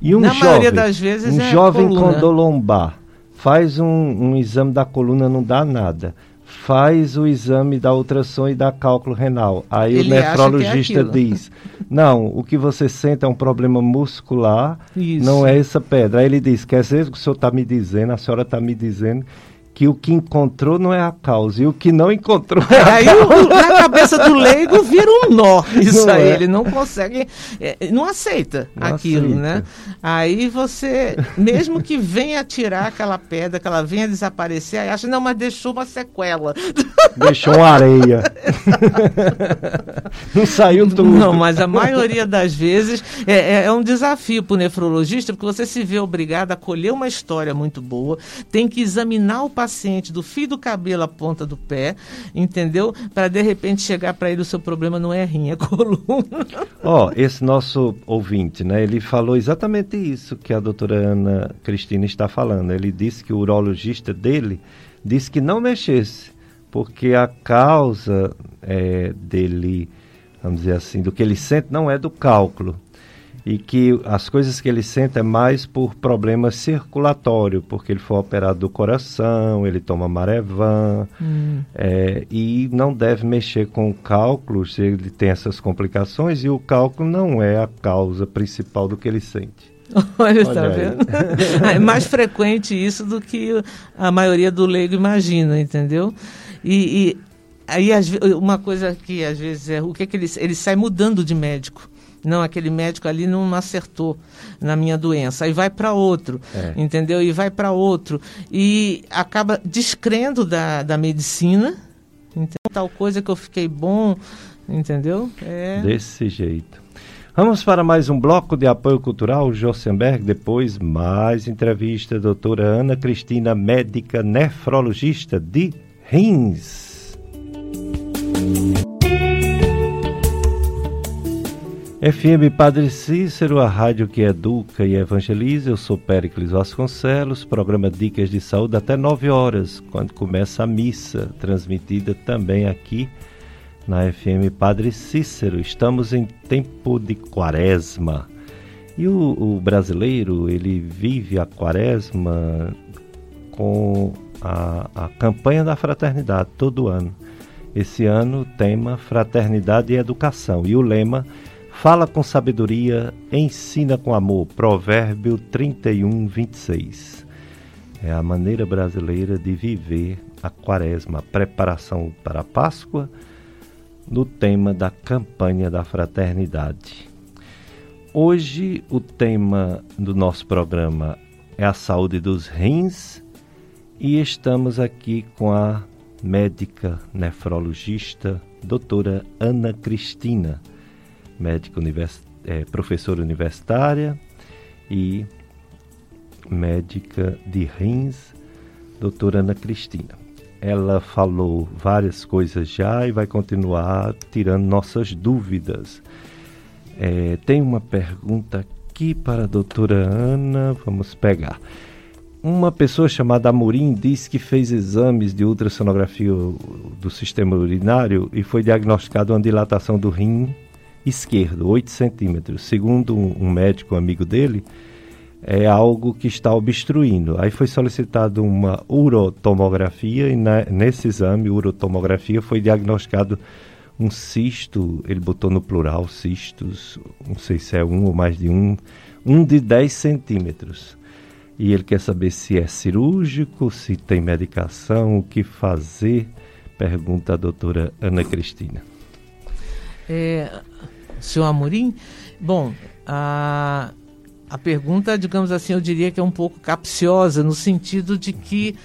E um Na jovem, maioria das vezes um é jovem coluna. com dor lombar faz um, um exame da coluna, não dá nada faz o exame da ultrassom e da cálculo renal. Aí Ele o é nefrologista é diz: Não, o que você sente é um problema muscular, Isso. não é essa pedra. Aí ele diz: Quer dizer que o senhor está me dizendo, a senhora está me dizendo que o que encontrou não é a causa e o que não encontrou é a aí causa. Na cabeça do leigo vira um nó <laughs> isso não aí é. ele não consegue é, não aceita não aquilo aceita. né aí você mesmo que venha tirar aquela pedra que ela venha desaparecer aí acha não mas deixou uma sequela deixou uma areia <laughs> não saiu tudo não mas a maioria das vezes é, é, é um desafio para o nefrologista porque você se vê obrigado a colher uma história muito boa tem que examinar o paciente do fio do cabelo à ponta do pé, entendeu? Para de repente chegar para ele o seu problema não é rim, é <laughs> coluna. Ó, oh, esse nosso ouvinte, né? Ele falou exatamente isso que a doutora Ana Cristina está falando. Ele disse que o urologista dele disse que não mexesse, porque a causa é, dele, vamos dizer assim, do que ele sente não é do cálculo e que as coisas que ele sente é mais por problema circulatório, porque ele foi operado do coração, ele toma Marevan, hum. é, e não deve mexer com o cálculo se ele tem essas complicações, e o cálculo não é a causa principal do que ele sente. <laughs> Olha, está vendo? <laughs> é mais frequente isso do que a maioria do leigo imagina, entendeu? E, e aí uma coisa que às vezes é o que, é que ele, ele sai mudando de médico. Não, aquele médico ali não acertou na minha doença. Aí vai para outro, é. entendeu? E vai para outro. E acaba descrendo da, da medicina. Então, tal coisa que eu fiquei bom, entendeu? É... Desse jeito. Vamos para mais um bloco de apoio cultural, Jossenberg. Depois, mais entrevista, doutora Ana Cristina, médica nefrologista de rins. FM Padre Cícero, a rádio que educa e evangeliza. Eu sou Péricles Vasconcelos, programa Dicas de Saúde até 9 horas, quando começa a missa, transmitida também aqui na FM Padre Cícero. Estamos em tempo de quaresma. E o, o brasileiro, ele vive a quaresma com a, a campanha da fraternidade todo ano. Esse ano o tema Fraternidade e Educação. E o lema Fala com sabedoria, ensina com amor. Provérbio 31, 26. É a maneira brasileira de viver a quaresma, preparação para a Páscoa, no tema da campanha da fraternidade. Hoje o tema do nosso programa é a saúde dos rins e estamos aqui com a médica nefrologista doutora Ana Cristina médica univers, é, professora universitária e médica de rins, doutora Ana Cristina. Ela falou várias coisas já e vai continuar tirando nossas dúvidas. É, tem uma pergunta aqui para a doutora Ana, vamos pegar. Uma pessoa chamada Amorim disse que fez exames de ultrassonografia do sistema urinário e foi diagnosticado uma dilatação do rim esquerdo, 8 centímetros. Segundo um, um médico amigo dele, é algo que está obstruindo. Aí foi solicitado uma urotomografia e na, nesse exame, urotomografia, foi diagnosticado um cisto, ele botou no plural cistos, não sei se é um ou mais de um, um de 10 centímetros. E ele quer saber se é cirúrgico, se tem medicação, o que fazer, pergunta a doutora Ana Cristina. É, senhor Amorim, bom, a, a pergunta, digamos assim, eu diria que é um pouco capciosa, no sentido de que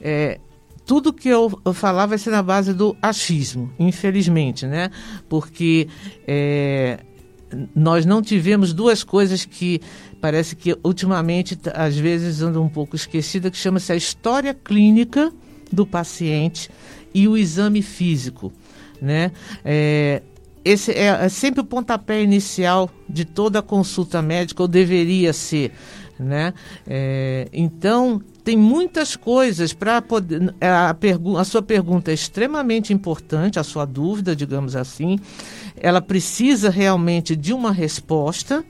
é, tudo que eu, eu falar vai ser na base do achismo, infelizmente, né? Porque é, nós não tivemos duas coisas que parece que ultimamente às vezes andam um pouco esquecida, que chama-se a história clínica do paciente e o exame físico, né? É, esse é, é sempre o pontapé inicial de toda consulta médica, ou deveria ser. Né? É, então, tem muitas coisas para poder. É, a, a sua pergunta é extremamente importante, a sua dúvida, digamos assim. Ela precisa realmente de uma resposta,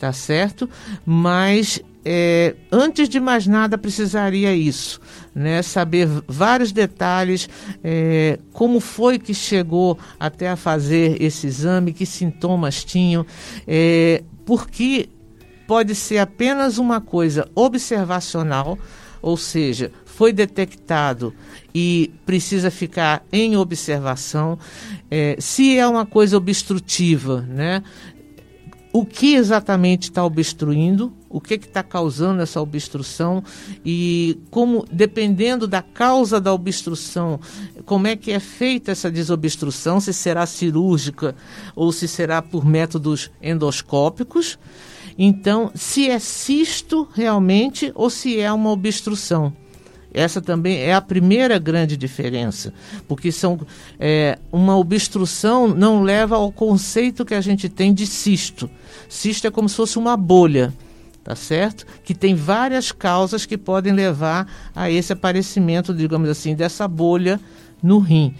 tá certo? Mas é, antes de mais nada precisaria isso, né? Saber vários detalhes, é, como foi que chegou até a fazer esse exame, que sintomas tinham, é, porque pode ser apenas uma coisa observacional ou seja, foi detectado e precisa ficar em observação. É, se é uma coisa obstrutiva, né? O que exatamente está obstruindo? O que está causando essa obstrução? E como, dependendo da causa da obstrução, como é que é feita essa desobstrução? Se será cirúrgica ou se será por métodos endoscópicos? Então, se é cisto realmente ou se é uma obstrução. Essa também é a primeira grande diferença, porque são é, uma obstrução não leva ao conceito que a gente tem de cisto. Cisto é como se fosse uma bolha, tá certo? Que tem várias causas que podem levar a esse aparecimento, digamos assim, dessa bolha no rim.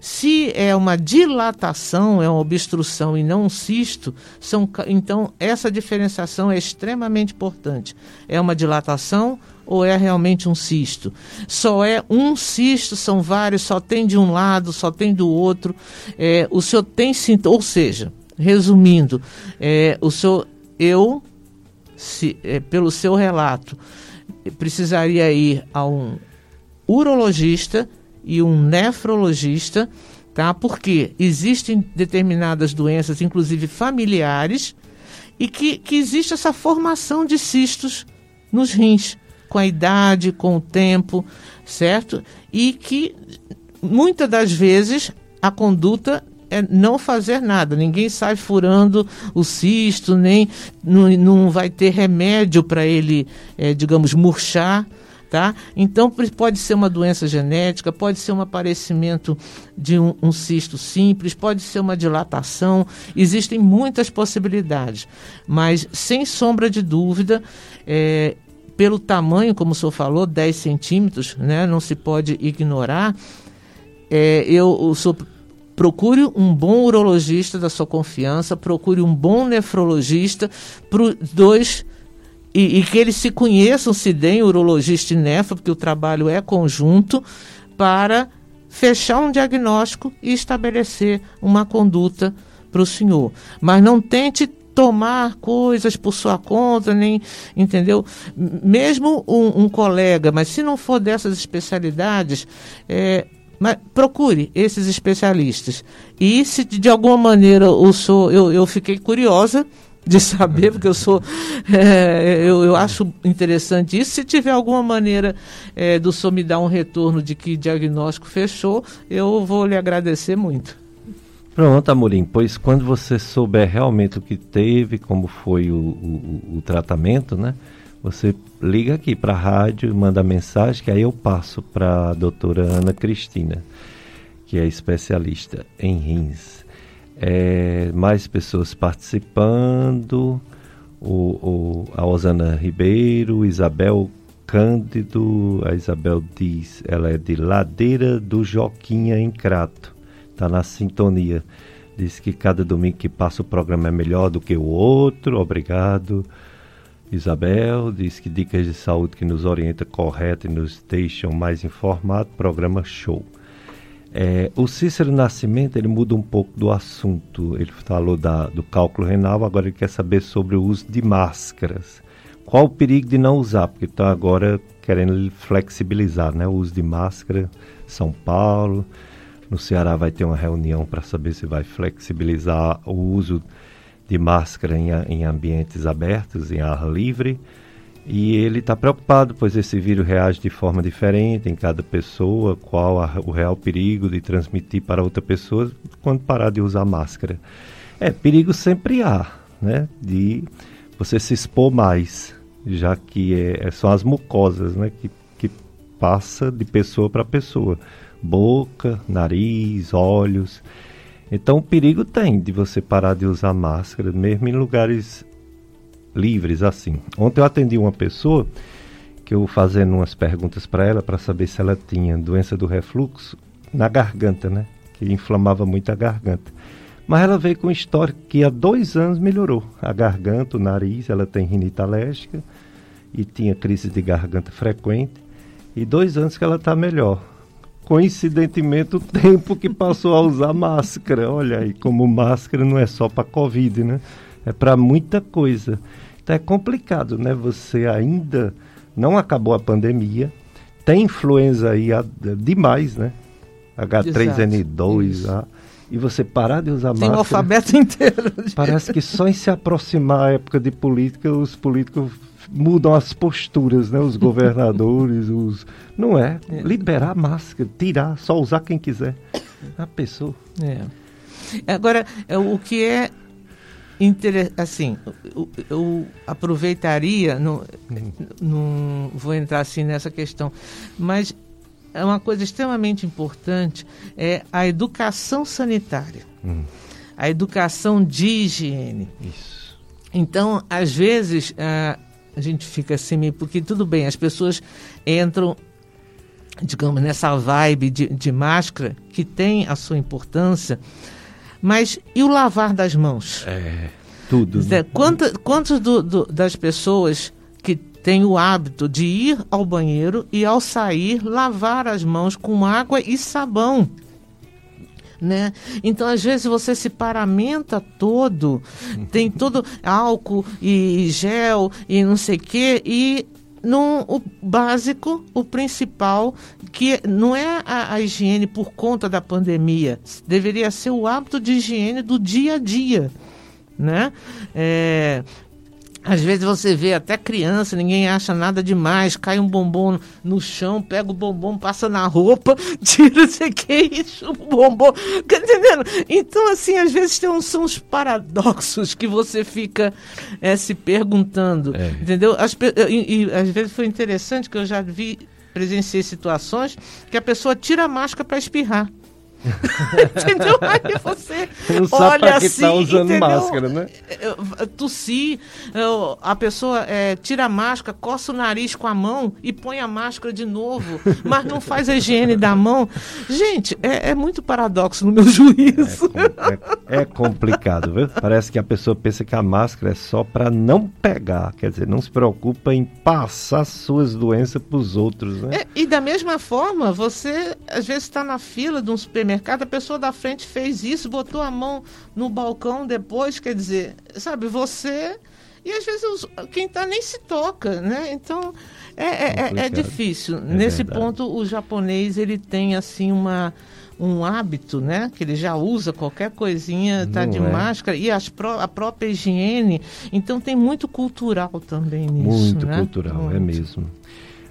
Se é uma dilatação, é uma obstrução e não um cisto, são, então essa diferenciação é extremamente importante. É uma dilatação ou é realmente um cisto? Só é um cisto, são vários, só tem de um lado, só tem do outro. É, o senhor tem sintomas, ou seja, resumindo, é, o senhor, eu, se, é, pelo seu relato, precisaria ir a um urologista e um nefrologista, tá? Porque existem determinadas doenças, inclusive familiares, e que, que existe essa formação de cistos nos rins com a idade, com o tempo, certo? E que muitas das vezes a conduta é não fazer nada. Ninguém sai furando o cisto, nem não, não vai ter remédio para ele, é, digamos, murchar. Tá? Então pode ser uma doença genética, pode ser um aparecimento de um, um, cisto simples, pode ser uma dilatação, existem muitas possibilidades, mas sem sombra de dúvida, é, pelo tamanho, como o senhor falou, 10 centímetros, né, não se pode ignorar. É, eu, senhor procure um bom urologista da sua confiança, procure um bom nefrologista para dois e, e, que eles se conheçam, se deem urologista e nefro, porque o trabalho é conjunto, para fechar um diagnóstico e estabelecer uma conduta para o senhor. Mas não tente tomar coisas por sua conta, nem, entendeu? Mesmo um, um colega, mas se não for dessas especialidades, é, mas procure esses especialistas. E se de alguma maneira o sou, eu, eu fiquei curiosa de saber, porque eu sou. <laughs> É, eu, eu acho interessante isso. Se tiver alguma maneira é, do senhor me dar um retorno de que diagnóstico fechou, eu vou lhe agradecer muito. Pronto, Amorim, pois quando você souber realmente o que teve, como foi o, o, o tratamento, né? Você liga aqui para a rádio, manda mensagem, que aí eu passo para a doutora Ana Cristina, que é especialista em rins. É, mais pessoas participando, o, o, a Osana Ribeiro, Isabel Cândido, a Isabel diz, ela é de Ladeira do Joquinha em Crato está na sintonia. Diz que cada domingo que passa o programa é melhor do que o outro. Obrigado. Isabel diz que dicas de saúde que nos orienta correto e nos deixam mais informados. Programa show. É, o Cícero Nascimento ele muda um pouco do assunto. Ele falou da, do cálculo renal, agora ele quer saber sobre o uso de máscaras. Qual o perigo de não usar? Porque está agora querendo flexibilizar né? o uso de máscara. São Paulo. No Ceará vai ter uma reunião para saber se vai flexibilizar o uso de máscara em, em ambientes abertos, em ar livre. E ele está preocupado, pois esse vírus reage de forma diferente em cada pessoa, qual a, o real perigo de transmitir para outra pessoa quando parar de usar máscara. É, perigo sempre há, né? De você se expor mais, já que é, são as mucosas, né? Que, que passa de pessoa para pessoa boca, nariz, olhos. Então o perigo tem de você parar de usar máscara, mesmo em lugares livres assim. Ontem eu atendi uma pessoa que eu fazendo umas perguntas para ela para saber se ela tinha doença do refluxo na garganta, né? Que inflamava muito a garganta. Mas ela veio com história que há dois anos melhorou a garganta, o nariz, ela tem rinite alérgica e tinha crise de garganta frequente. E dois anos que ela está melhor coincidentemente, o <laughs> tempo que passou a usar máscara. Olha aí, como máscara não é só para Covid, né? É para muita coisa. Então é complicado, né? Você ainda não acabou a pandemia, tem influenza aí a, demais, né? H3N2, a, e você parar de usar tem máscara. Tem o alfabeto <laughs> inteiro. Parece que só em se aproximar a época de política, os políticos mudam as posturas, né? Os governadores, <laughs> os. Não é? é. Liberar a máscara, tirar, só usar quem quiser. A pessoa. É. Agora, é, o que é assim, eu, eu aproveitaria, não, não vou entrar assim nessa questão, mas é uma coisa extremamente importante é a educação sanitária, hum. a educação de higiene. Isso. Então, às vezes a, a gente fica assim, porque tudo bem, as pessoas entram digamos, nessa vibe de, de máscara, que tem a sua importância, mas e o lavar das mãos? É, tudo. Né? Quantas, quantas das pessoas que têm o hábito de ir ao banheiro e ao sair lavar as mãos com água e sabão? Né? Então, às vezes, você se paramenta todo, tem todo álcool e gel e não sei o quê, e o básico, o principal, que não é a, a, higiene por conta da pandemia, deveria ser o hábito de higiene do dia a dia. Né? É, às vezes você vê até criança, ninguém acha nada demais, cai um bombom no chão, pega o bombom, passa na roupa, <laughs> tira sei que isso, o bombom. Tá entendendo? Então, assim, às vezes tem uns, são uns paradoxos que você fica é, se perguntando. É. Entendeu? As, e, e às vezes foi interessante que eu já vi, presenciei situações que a pessoa tira a máscara para espirrar. <laughs> entendeu? Aí você não sabe olha assim, tá usando entendeu? máscara, né? Tossir, a pessoa é, tira a máscara, coça o nariz com a mão e põe a máscara de novo, mas não faz a higiene da mão. Gente, é, é muito paradoxo no meu <laughs> juízo. É, é, é, complicado, viu? Parece que a pessoa pensa que a máscara é só para não pegar, quer dizer, não se preocupa em passar suas doenças para os outros, né? É, e da mesma forma, você às vezes está na fila de um supermercado supermercado, a pessoa da frente fez isso, botou a mão no balcão depois, quer dizer, sabe, você. E às vezes quem está nem se toca, né? Então é, é, é, é difícil. É Nesse verdade. ponto, o japonês ele tem assim uma um hábito, né? Que ele já usa qualquer coisinha, tá Não de é. máscara e as pró a própria higiene. Então tem muito cultural também nisso. Muito né? cultural, é muito. é mesmo.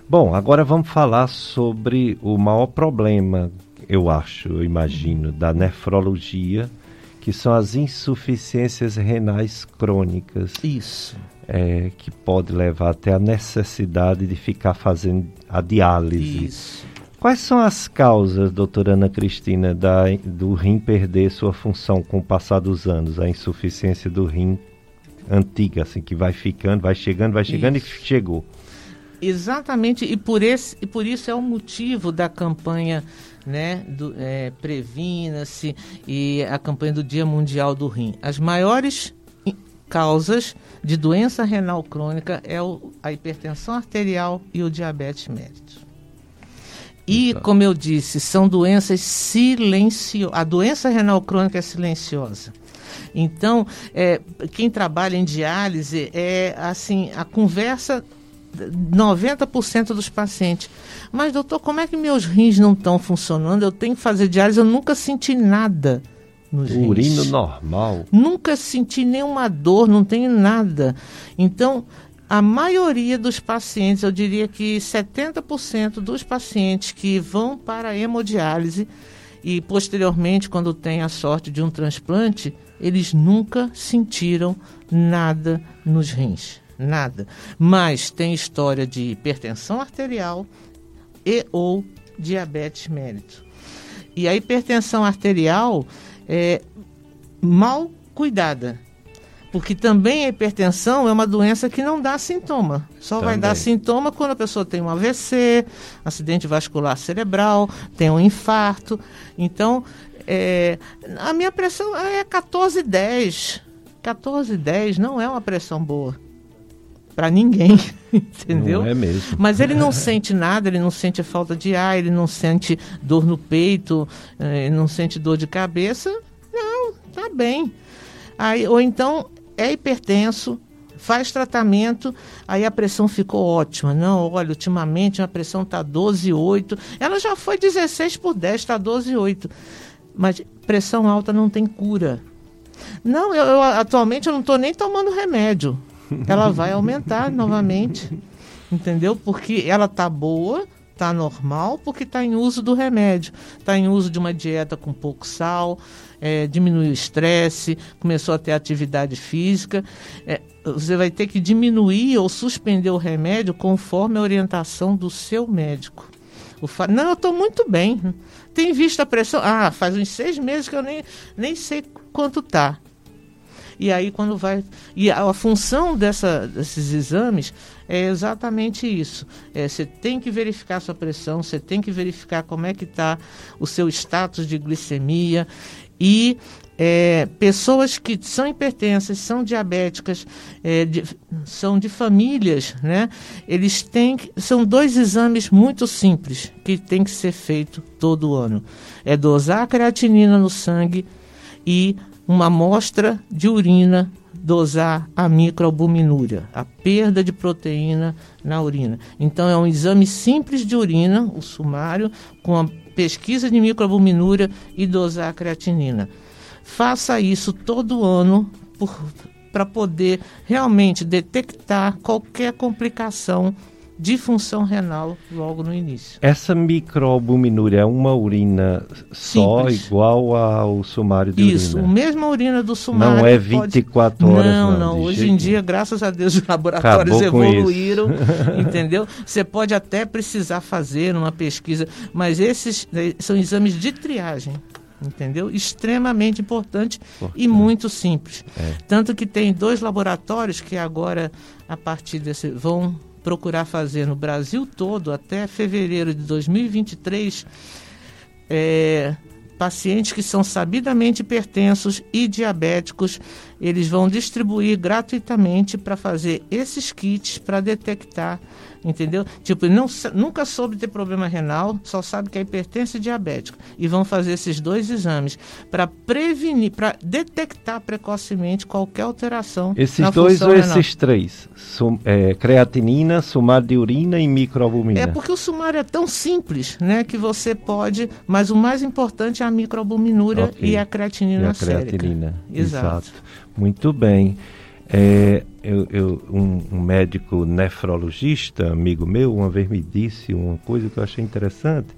Bom, agora vamos falar sobre o maior problema eu acho, eu imagino, da nefrologia, que são as insuficiências renais crônicas. Isso. É, que pode levar até a necessidade de ficar fazendo a diálise. Isso. Quais são as causas, doutora Ana Cristina, da, do rim perder sua função com o passar dos anos? A insuficiência do rim antiga, assim, que vai ficando, vai chegando, vai chegando isso. e chegou. Exatamente, e por, esse, e por isso é o motivo da campanha né, do, é, Previna-se e a campanha do Dia Mundial do Rim. As maiores causas de doença renal crônica é o, a hipertensão arterial e o diabetes mellitus. E, como eu disse, são doenças silenciosas. A doença renal crônica é silenciosa. Então, é, quem trabalha em diálise é assim, a conversa 90% dos pacientes. Mas, doutor, como é que meus rins não estão funcionando? Eu tenho que fazer diálise, eu nunca senti nada nos Urino rins. Urino normal. Nunca senti nenhuma dor, não tenho nada. Então, a maioria dos pacientes, eu diria que 70% dos pacientes que vão para a hemodiálise e posteriormente, quando tem a sorte de um transplante, eles nunca sentiram nada nos rins nada. Mas tem história de hipertensão arterial e ou diabetes mellitus. E a hipertensão arterial é mal cuidada. Porque também a hipertensão é uma doença que não dá sintoma. Só também. vai dar sintoma quando a pessoa tem um AVC, acidente vascular cerebral, tem um infarto. Então, é, a minha pressão é 14,10. 14,10 não é uma pressão boa para ninguém, <laughs> entendeu? Não é mesmo. Mas ele não sente nada, ele não sente falta de ar, ele não sente dor no peito, eh, ele não sente dor de cabeça. Não, tá bem. Aí, ou então é hipertenso, faz tratamento, aí a pressão ficou ótima. Não, olha, ultimamente a pressão está 12,8. Ela já foi 16 por 10, está 12,8. Mas pressão alta não tem cura. Não, eu, eu atualmente eu não estou nem tomando remédio. Ela vai aumentar novamente. Entendeu? Porque ela está boa, está normal, porque está em uso do remédio. Está em uso de uma dieta com pouco sal, é, diminuiu o estresse, começou a ter atividade física. É, você vai ter que diminuir ou suspender o remédio conforme a orientação do seu médico. Fa... Não, eu estou muito bem. Tem visto a pressão? Ah, faz uns seis meses que eu nem, nem sei quanto tá. E aí quando vai. E a, a função dessa, desses exames é exatamente isso. É, você tem que verificar sua pressão, você tem que verificar como é que está o seu status de glicemia e é, pessoas que são hipertensas, são diabéticas, é, de, são de famílias, né? Eles têm, são dois exames muito simples que tem que ser feito todo ano. É dosar a creatinina no sangue e uma amostra de urina dosar a microalbuminúria, a perda de proteína na urina. Então é um exame simples de urina, o sumário, com a pesquisa de microalbuminúria e dosar a creatinina. Faça isso todo ano para poder realmente detectar qualquer complicação de função renal logo no início. Essa microalbuminúria é uma urina só, Simples. igual ao sumário de Isso, urina? Isso, mesma urina do sumário. Não é 24 pode... horas, não. Não, não. Hoje em dia, graças a Deus, os laboratórios Acabou evoluíram, <laughs> entendeu? Você pode até precisar fazer uma pesquisa, mas esses eh, são exames de triagem entendeu? Extremamente importante e muito simples. É. Tanto que tem dois laboratórios que agora, a partir desse, vão procurar fazer no Brasil todo até fevereiro de 2023 é, pacientes que são sabidamente hipertensos e diabéticos, eles vão distribuir gratuitamente para fazer esses kits para detectar entendeu? Tipo, não, nunca soube ter problema renal, só sabe que é hipertenso e diabético. E vão fazer esses dois exames para prevenir, para detectar precocemente qualquer alteração. Esses dois ou renal. esses três? Sum, é, creatinina, sumário de urina e microalbumina. É porque o sumário é tão simples, né, que você pode, mas o mais importante é a microalbuminúria okay. e a creatinina e a creatinina. Exato. Exato. Muito bem. É, eu, eu, um, um, médico nefrologista, amigo meu, uma vez me disse uma coisa que eu achei interessante.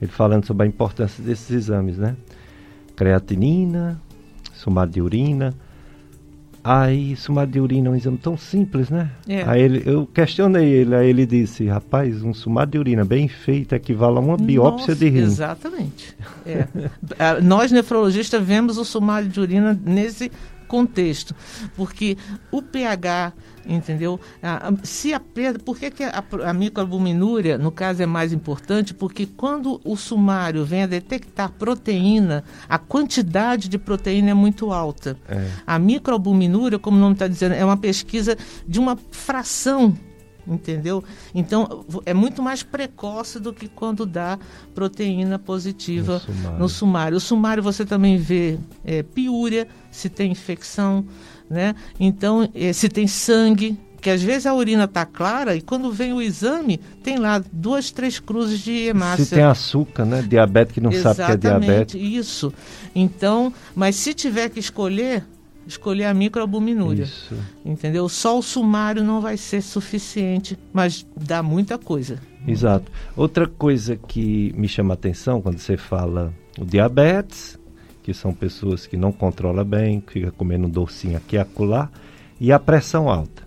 Ele falando sobre a importância desses exames, né? Creatinina, sumário de urina. Aí, sumário de urina é um exame tão simples, né? É. Aí ele, eu questionei ele, aí ele disse, rapaz, um sumário de urina bem feito equivale a uma biópsia Nossa, de rim. Exatamente. É. <laughs> Nós, nefrologistas, vemos o sumário de urina nesse contexto, porque o pH, entendeu? se a perda, por que, que a, a microalbuminúria, no caso, é mais importante? Porque quando o sumário vem a detectar proteína, a quantidade de proteína é muito alta. É. A microalbuminúria, como o nome está dizendo, é uma pesquisa de uma fração entendeu? Então é muito mais precoce do que quando dá proteína positiva no sumário. No sumário. O sumário você também vê é, piúria, se tem infecção, né? Então é, se tem sangue, que às vezes a urina está clara e quando vem o exame tem lá duas, três cruzes de hemácia. Se tem açúcar, né? Diabetes que não Exatamente, sabe que é diabetes. Isso. Então, mas se tiver que escolher, escolher a microalbuminúria. Isso. Entendeu? Só o sumário não vai ser suficiente, mas dá muita coisa. Exato. Outra coisa que me chama a atenção quando você fala o diabetes, que são pessoas que não controlam bem, que fica comendo um docinho aqui e acolá, e a pressão alta.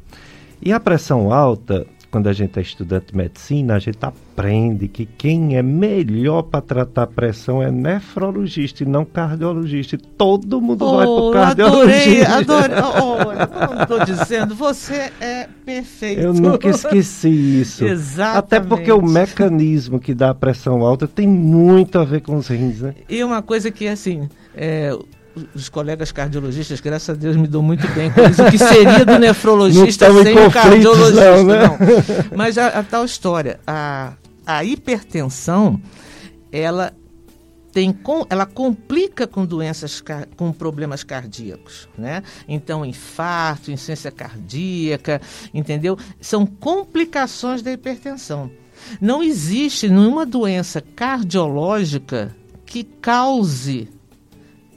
E a pressão alta, quando a gente é estudante de medicina, a gente aprende que quem é melhor para tratar pressão é nefrologista e não cardiologista. E todo mundo oh, vai para o cardiologista. Adorei, adorei. Olha, como estou dizendo, você é perfeito. Eu nunca esqueci isso. <laughs> Exatamente. Até porque o mecanismo que dá a pressão alta tem muito a ver com os rins, né? E uma coisa que, assim, é, os colegas cardiologistas, graças a Deus, me dão muito bem com isso. O que seria do <laughs> nefrologista sem o cardiologista? Não, né? não. Mas a, a, tal história, a, a hipertensão, ela tem com, ela complica com doenças com problemas cardíacos, né? Então infarto, insuficiência cardíaca, entendeu? São complicações da hipertensão. Não existe nenhuma doença cardiológica que cause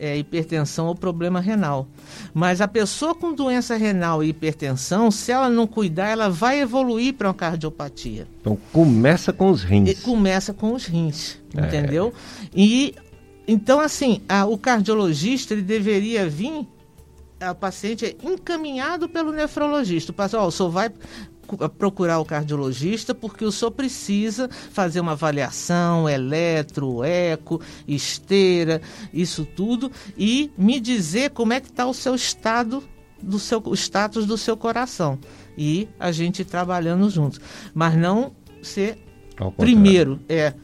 é, hipertensão ou problema renal. Mas a pessoa com doença renal e hipertensão, se ela não cuidar, ela vai evoluir para uma cardiopatia. Então começa com os rins. E começa com os rins, é. entendeu? E então assim, a, o cardiologista ele deveria vir o paciente é encaminhado pelo nefrologista. O paciente, ó, o senhor vai procurar o cardiologista porque o senhor precisa fazer uma avaliação eletro, eco, esteira, isso tudo e me dizer como é que está o seu estado do seu o status do seu coração. E a gente trabalhando juntos, mas não ser primeiro é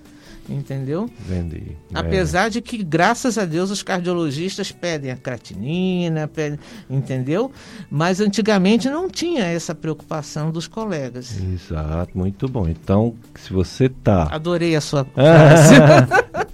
Entendeu? Entendi. Apesar é. de que, graças a Deus, os cardiologistas pedem a creatinina, pedem, entendeu? Mas antigamente não tinha essa preocupação dos colegas. Exato, muito bom. Então, se você está. Adorei a sua <laughs> frase.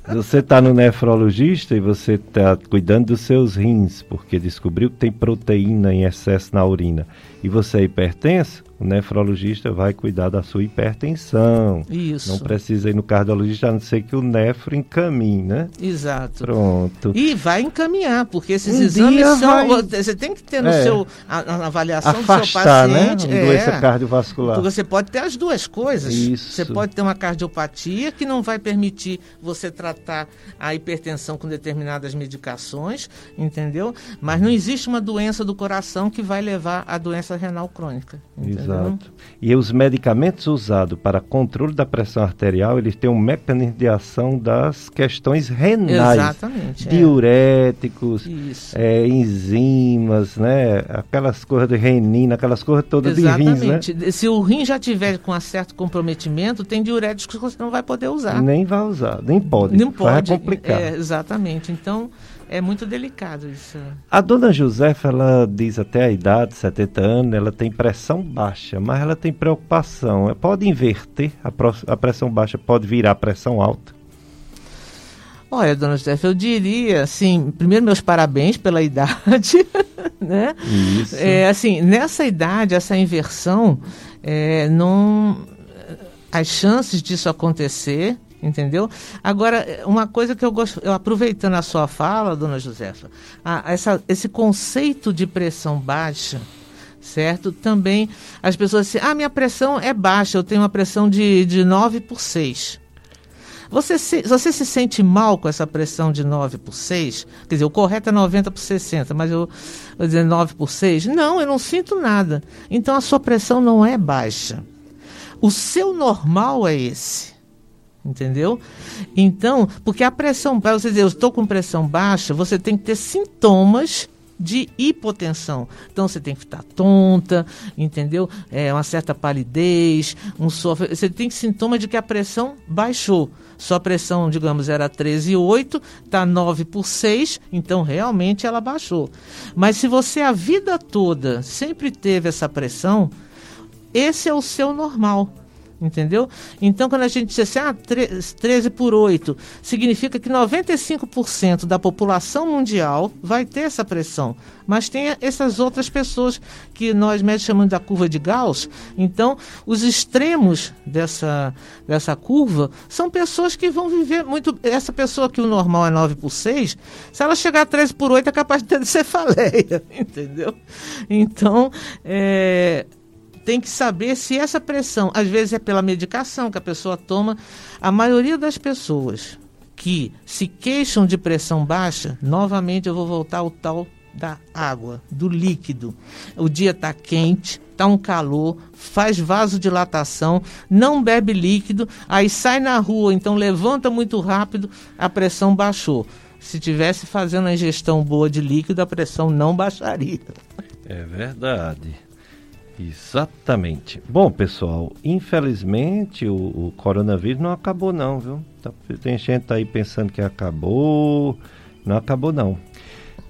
você está no nefrologista e você está cuidando dos seus rins, porque descobriu que tem proteína em excesso na urina, e você é hipertenso, o nefrologista vai cuidar da sua hipertensão. Isso. Não precisa ir no cardiologista, a não ser que o nefro encaminhe, né? Exato. Pronto. E vai encaminhar, porque esses um exames são. Vai... Você tem que ter no é. seu. A, a avaliação Afastar, do seu paciente. Né? Uma doença é. cardiovascular. Você pode ter as duas coisas. Isso. Você pode ter uma cardiopatia que não vai permitir você tratar a hipertensão com determinadas medicações, entendeu? Mas não existe uma doença do coração que vai levar à doença renal crônica. Entendeu? Exato. E os medicamentos usados para controle da pressão arterial, eles têm um mecanismo de ação das questões renais. Exatamente. É. Diuréticos, é, enzimas, né? Aquelas coisas de renina, aquelas coisas todas Exatamente. de rins, né? Se o rim já tiver com um certo comprometimento, tem diuréticos que você não vai poder usar. Nem vai usar, nem pode. Não pode. Vai complicar. É, exatamente. Então, é muito delicado isso. A dona Josefa, ela diz até a idade, 70 anos, ela tem pressão baixa, mas ela tem preocupação. Pode inverter? A pressão baixa pode virar pressão alta? Olha, dona Josefa, eu diria, assim, primeiro meus parabéns pela <laughs> idade, né? Isso. É, assim, nessa idade, essa inversão, é, não... As chances disso acontecer entendeu? Agora, uma coisa que eu gosto, eu aproveitando a sua fala, dona Josefa, a, essa, esse conceito de pressão baixa, certo? Também as pessoas dizem, ah, minha pressão é baixa, eu tenho uma pressão de, de 9 por 6. Você se, você se sente mal com essa pressão de 9 por 6? Quer dizer, o correto é 90 por 60, mas eu vou dizer 9 por 6? Não, eu não sinto nada. Então a sua pressão não é baixa. O seu normal é esse entendeu? Então, porque a pressão, para você dizer, eu estou com pressão baixa, você tem que ter sintomas de hipotensão. Então você tem que estar tonta, entendeu? É uma certa palidez, um sofre, você tem sintoma de que a pressão baixou. Sua pressão, digamos, era 13,8, está 9 por 6, então realmente ela baixou. Mas se você a vida toda sempre teve essa pressão, esse é o seu normal. Entendeu? Então, quando a gente diz assim, ah, 13 por 8, significa que 95% da população mundial vai ter essa pressão. Mas tem essas outras pessoas que nós médicos chamamos da curva de Gauss. Então, os extremos dessa, dessa curva são pessoas que vão viver muito. Essa pessoa que o normal é 9 por 6, se ela chegar a 13 por 8, é capaz de ter <laughs> cefaleia. Entendeu? Então, é, tem que saber se essa pressão, às vezes é pela medicação que a pessoa toma. A maioria das pessoas que se queixam de pressão baixa, novamente eu vou voltar ao tal da água, do líquido. O dia está quente, está um calor, faz vasodilatação, não bebe líquido, aí sai na rua, então levanta muito rápido, a pressão baixou. Se tivesse fazendo a ingestão boa de líquido, a pressão não baixaria. É verdade. Exatamente. Bom, pessoal, infelizmente o, o, coronavírus não acabou não, viu? Tá, tem gente aí pensando que acabou, não acabou não.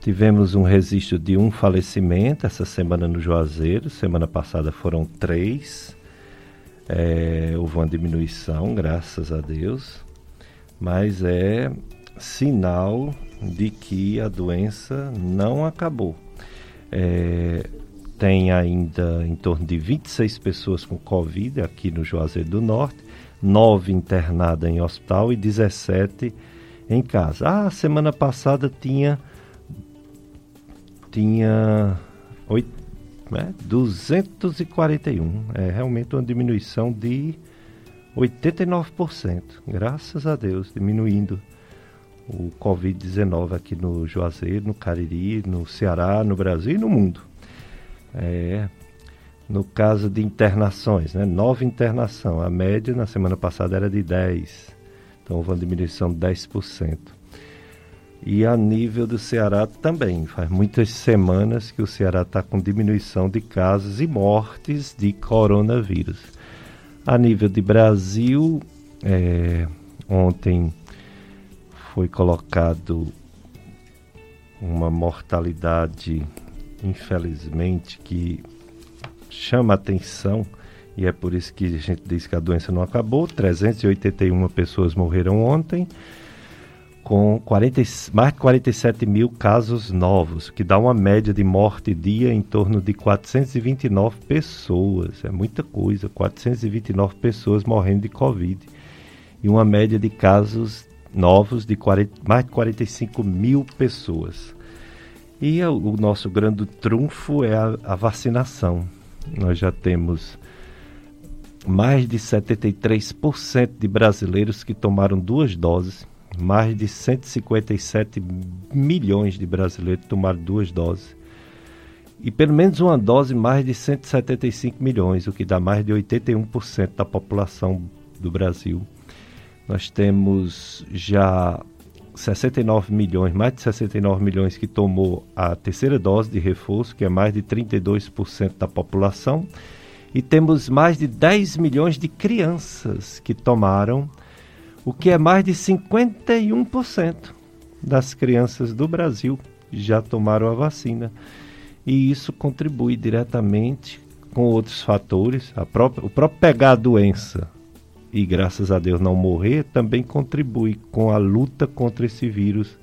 Tivemos um registro de um falecimento essa semana no Juazeiro, semana passada foram três. É, houve uma diminuição, graças a Deus. Mas é sinal de que a doença não acabou. É, tem ainda em torno de 26 pessoas com Covid aqui no Juazeiro do Norte, 9 internadas em hospital e 17 em casa. Ah, semana passada tinha tinha 8, né, 241. É realmente uma diminuição de 89%. Graças a Deus, diminuindo o Covid-19 aqui no Juazeiro, no Cariri, no Ceará, no Brasil e no mundo. É, no caso de internações, né, nova internação, a média na semana passada era de 10, então houve uma diminuição de 10%. E a nível do Ceará também, faz muitas semanas que o Ceará está com diminuição de casos e mortes de coronavírus. A nível de Brasil, é, ontem foi colocado uma mortalidade, infelizmente, que chama atenção e é por isso que a gente diz que a doença não acabou. 381 pessoas morreram ontem, com 40, mais de 47 mil casos novos, que dá uma média de morte dia em torno de 429 pessoas. É muita coisa, 429 pessoas morrendo de Covid. E uma média de casos novos de 40, mais de 45 mil pessoas. E o, o nosso grande trunfo é a, a, vacinação. Nós já temos mais de 73% de brasileiros que tomaram duas doses, mais de 157 milhões de brasileiros tomaram duas doses. E pelo menos uma dose, mais de 175 milhões, o que dá mais de 81% da população do Brasil. Nós temos já 69 milhões, mais de 69 milhões que tomou a terceira dose de reforço, que é mais de 32% da população. E temos mais de 10 milhões de crianças que tomaram, o que é mais de 51% das crianças do Brasil já tomaram a vacina. E isso contribui diretamente com outros fatores, própria, o próprio pegar a doença e graças a Deus não morrer, também contribui com a luta contra esse vírus.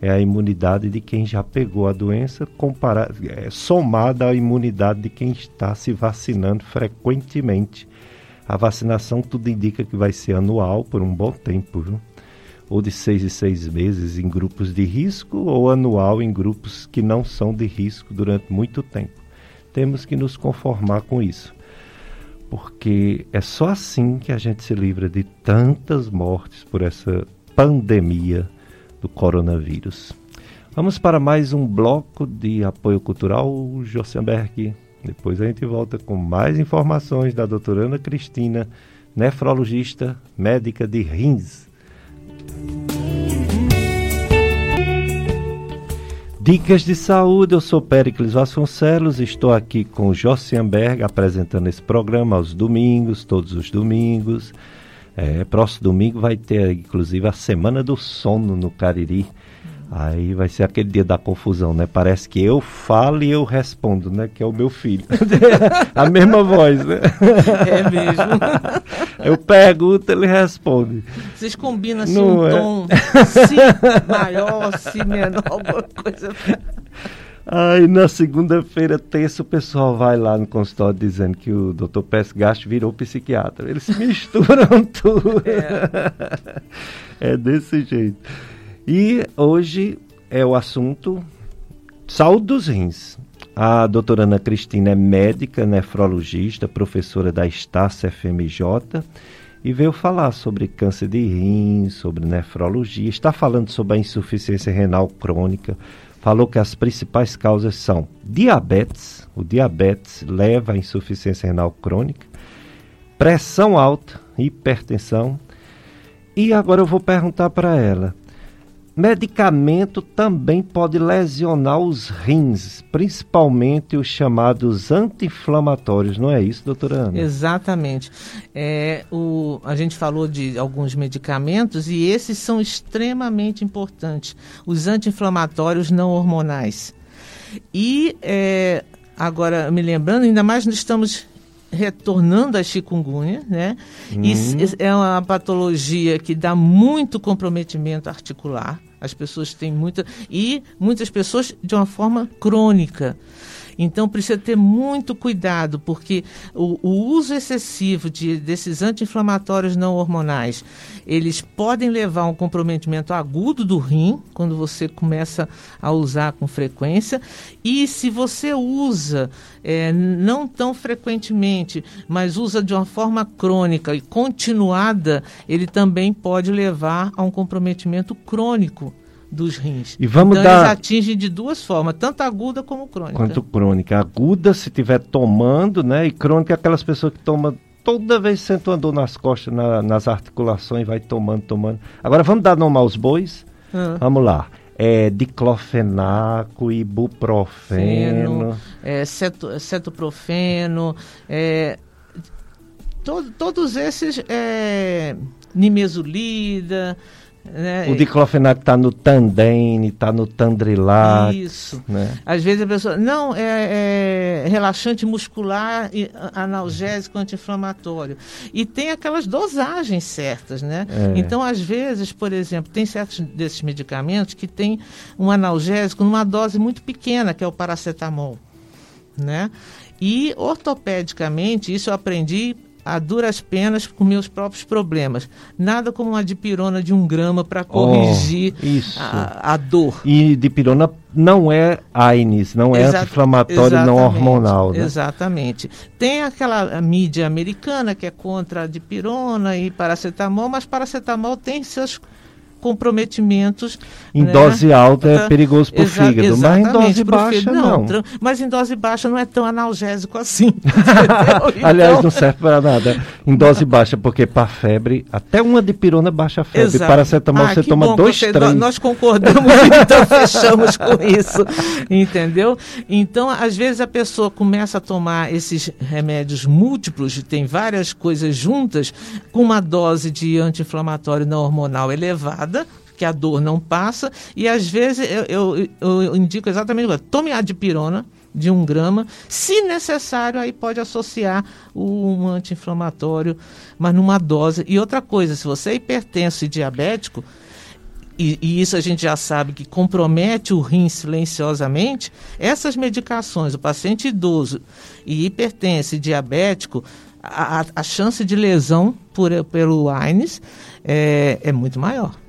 É a imunidade de quem já pegou a doença, é, somada à imunidade de quem está se vacinando frequentemente. A vacinação tudo indica que vai ser anual por um bom tempo, viu? ou de seis em seis meses em grupos de risco, ou anual em grupos que não são de risco durante muito tempo. Temos que nos conformar com isso porque é só assim que a gente se livra de tantas mortes por essa pandemia do coronavírus. Vamos para mais um bloco de apoio cultural, Jossenberg. Depois a gente volta com mais informações da doutora Ana Cristina, nefrologista, médica de rins. Dicas de saúde, eu sou Péricles Vasconcelos, estou aqui com Jossianberg apresentando esse programa aos domingos, todos os domingos. É, próximo domingo vai ter, inclusive, a Semana do Sono no Cariri. Aí vai ser aquele dia da confusão, né? Parece que eu falo e eu respondo, né? Que é o meu filho. <laughs> a mesma voz, né? É mesmo. <laughs> eu pergunto, ele responde. Vocês combinam assim Não um é. tom si <laughs> maior, si menor, alguma coisa. Aí na segunda-feira, terça, o pessoal vai lá no consultório dizendo que o doutor Pérez Gasto virou psiquiatra. Eles se misturam tudo. É. é desse jeito. E hoje é o assunto saúde dos rins. A doutora Ana Cristina é médica, nefrologista, professora da Estácia FMJ e veio falar sobre câncer de rins, sobre nefrologia. Está falando sobre a insuficiência renal crônica. Falou que as principais causas são diabetes, o diabetes leva à insuficiência renal crônica, pressão alta, hipertensão. E agora eu vou perguntar para ela Medicamento também pode lesionar os rins, principalmente os chamados anti-inflamatórios, não é isso, doutora Ana? Exatamente. É, o, a gente falou de alguns medicamentos e esses são extremamente importantes, os anti-inflamatórios não hormonais. E é, agora, me lembrando, ainda mais nós estamos retornando à chikungunya, né? Isso é uma patologia que dá muito comprometimento articular. As pessoas têm muita e muitas pessoas de uma forma crônica. Então precisa ter muito cuidado, porque o, o uso excessivo de, desses anti-inflamatórios não hormonais, eles podem levar a um comprometimento agudo do rim, quando você começa a usar com frequência, e se você usa é, não tão frequentemente, mas usa de uma forma crônica e continuada, ele também pode levar a um comprometimento crônico dos rins. E vamos então, dar... eles atingem de duas formas, tanto aguda como crônica. Quanto crônica. Aguda, se estiver tomando, né? E crônica, aquelas pessoas que tomam toda vez que sentam uma dor nas costas, na, nas articulações, vai tomando, tomando. Agora vamos dar nome aos bois? Ah. Vamos lá. É, diclofenaco, ibuprofeno. Feno, é, ceto, cetoprofeno, é, to, todos esses, é, nimesulida, né? O diclofenac está no Tandem, está no Tandrilac. Isso. Né? Às vezes a pessoa, não, é, é relaxante muscular, analgésico, anti-inflamatório. E tem aquelas dosagens certas, né? É. Então, às vezes, por exemplo, tem certos desses medicamentos que tem um analgésico numa dose muito pequena, que é o paracetamol, né? E ortopedicamente, isso eu aprendi a duras penas com meus próprios problemas. Nada como uma dipirona de um grama para corrigir oh, a, a, dor. E dipirona não é AINES, não é anti-inflamatório não hormonal. Né? Exatamente. Tem aquela mídia americana que é contra a dipirona e paracetamol, mas paracetamol tem seus comprometimentos. Em né? dose alta é perigoso para o fígado, mas em dose baixa não. não. Mas em dose baixa não é tão analgésico assim. <laughs> <laughs> então... Aliás, não serve para nada. Em dose baixa, porque para febre, até uma de pirona baixa a febre. Exato. Paracetamol ah, você toma bom, dois, você, três. Nós concordamos, <laughs> então fechamos com isso. Entendeu? Então, às vezes a pessoa começa a tomar esses remédios múltiplos, tem várias coisas juntas, com uma dose de anti-inflamatório não hormonal elevada que a dor não passa, e às vezes eu, eu, eu indico exatamente isso. Tome a dipirona de um grama, se necessário, aí pode associar um anti-inflamatório, mas numa dose. E outra coisa, se você é hipertenso e diabético, e, e, isso a gente já sabe que compromete o rim silenciosamente, essas medicações, o paciente idoso e hipertenso e diabético, a, a chance de lesão por, pelo AINES é, é muito maior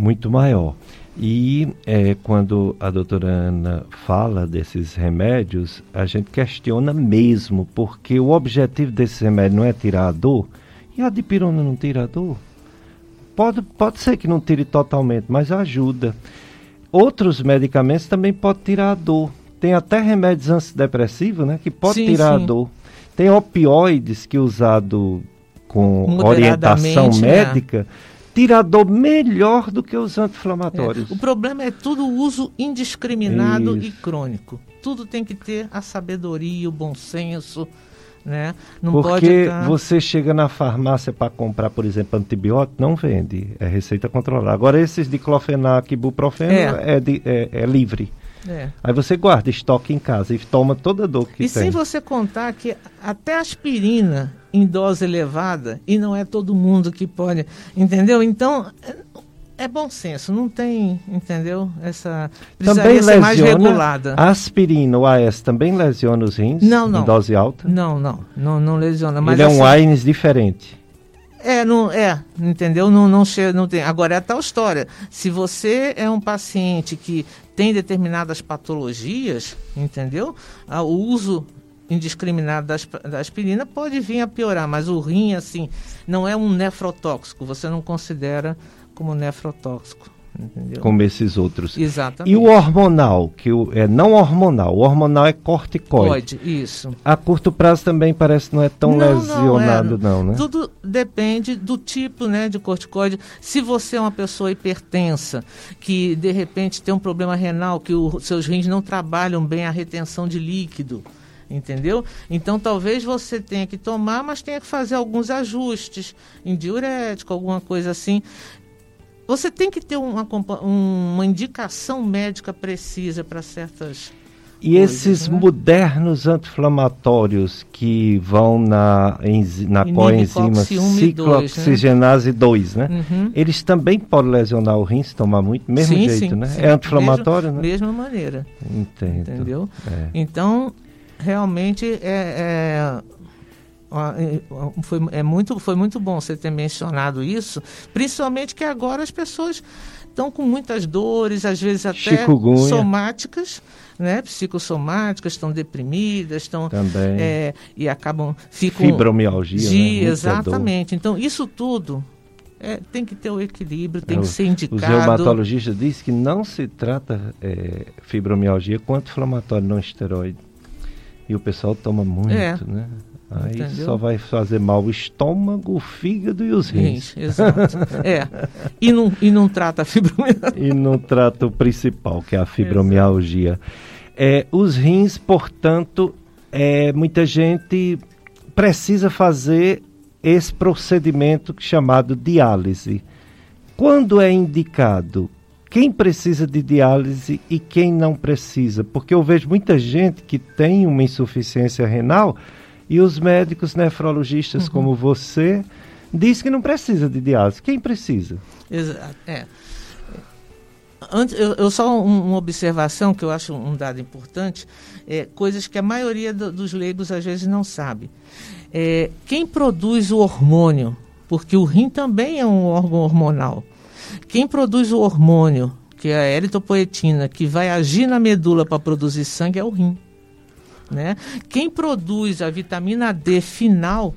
muito maior. E é, quando a doutora Ana fala desses remédios, a gente questiona mesmo, porque o objetivo desses remédios não é tirar a dor, e a dipirona não tira a dor. Pode, pode ser que não tire totalmente, mas ajuda. Outros medicamentos também podem tirar a dor. Tem até remédios antidepressivos, né, que pode sim, tirar sim. a dor. Tem opioides que usado com orientação né? médica né? Tirador melhor do que os anti-inflamatórios. É. O problema é tudo uso indiscriminado Isso. e crônico. Tudo tem que ter a sabedoria, o bom senso. Né? Não Porque você chega na farmácia para comprar, por exemplo, antibiótico, não vende, é receita controlada. Agora, esses de clofenac e buprofeno é, é, de, é, é livre. É. Aí você guarda estoque em casa e toma toda a dor que e tem. E sem você contar que até aspirina em dose elevada e não é todo mundo que pode, entendeu? Então é, bom senso, não tem, entendeu? Essa também ser mais regulada. A aspirina, o AS também lesiona os rins? Não, não. Em dose alta? Não, não, não, não lesiona. Mas Ele é um assim, AINES diferente. É, não, é, entendeu? Não, não, chega, não tem. Agora é a tal história. Se você é um paciente que tem determinadas patologias, entendeu? Ah, o uso indiscriminado da aspirina pode vir a piorar, mas o rim, assim, não é um nefrotóxico, você não considera como nefrotóxico. Entendeu? Como esses outros. Exatamente. E o hormonal, que o, é não hormonal, o hormonal é corticoide. Pode, isso. A curto prazo também parece que não é tão não, lesionado, não, é, não, né? Tudo depende do tipo né, de corticoide. Se você é uma pessoa hipertensa, que de repente tem um problema renal, que os seus rins não trabalham bem a retenção de líquido, entendeu? Então talvez você tenha que tomar, mas tenha que fazer alguns ajustes em diurético, alguma coisa assim. Você tem que ter uma, uma indicação médica precisa para certas E esses né? modernos anti-inflamatórios que vão na, na coenzima ciclooxigenase 2, né? né? Uhum. Eles também podem lesionar o rim se tomar muito, mesmo sim, jeito, sim, né? Sim. É anti-inflamatório, né? Mesma maneira. Entendo. Entendeu? É. Então, realmente é, é foi, é muito, foi muito bom você ter mencionado isso, principalmente que agora as pessoas estão com muitas dores, às vezes até somáticas, né, psicossomáticas, estão deprimidas, estão é, e acabam ficam fibromialgia, dia, né? exatamente. Então isso tudo é, tem que ter o equilíbrio, tem é, que ser indicado. Os reumatologistas dizem que não se trata é, fibromialgia quanto inflamatório não esteroide. E o pessoal toma muito, é. né? Aí Entendeu? só vai fazer mal o estômago, o fígado e os rins. exato. é. E não, e não trata a fibromialgia. E não trata o principal, que é a fibromialgia. É, os rins, portanto, é, muita gente precisa fazer esse procedimento chamado diálise. Quando é indicado? Quem precisa de diálise e quem não precisa? Porque eu vejo muita gente que tem uma insuficiência renal e os médicos nefrologistas uhum. como você diz que não precisa de diálise. Quem precisa? Exato. É. Antes, eu, eu só um, uma observação que eu acho um dado importante, é, coisas que a maioria do, dos leigos às vezes não sabe. É, quem produz o hormônio, porque o rim também é um órgão hormonal. Quem produz o hormônio, que é a eritropoetina, que vai agir na medula para produzir sangue, é o rim. Né? Quem produz a vitamina D final,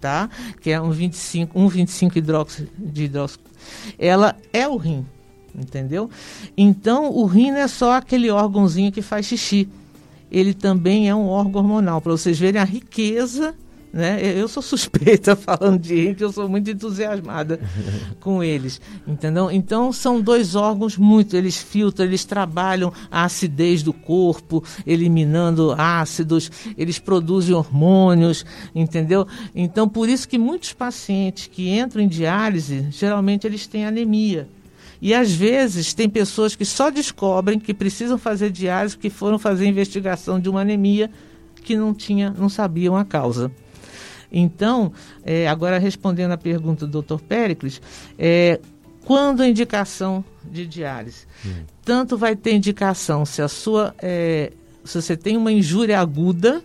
tá? que é um 25, um 25 hidróxido de hidróxido, ela é o rim, entendeu? Então, o rim não é só aquele órgãozinho que faz xixi. Ele também é um órgão hormonal, para vocês verem a riqueza né? Eu sou suspeita <laughs> falando de rim, eu sou muito entusiasmada <laughs> com eles, entendeu? Então são dois órgãos muito, eles filtram, eles trabalham a acidez do corpo, eliminando ácidos, eles produzem hormônios, entendeu? Então por isso que muitos pacientes que entram em diálise, geralmente eles têm anemia. E às vezes tem pessoas que só descobrem que precisam fazer diálise porque foram fazer investigação de uma anemia que não tinha, não sabiam a causa. Então, é, agora respondendo a pergunta do Dr. Péricles, é, quando a indicação de diálise? Hum. Tanto vai ter indicação se a sua é, se você tem uma injúria aguda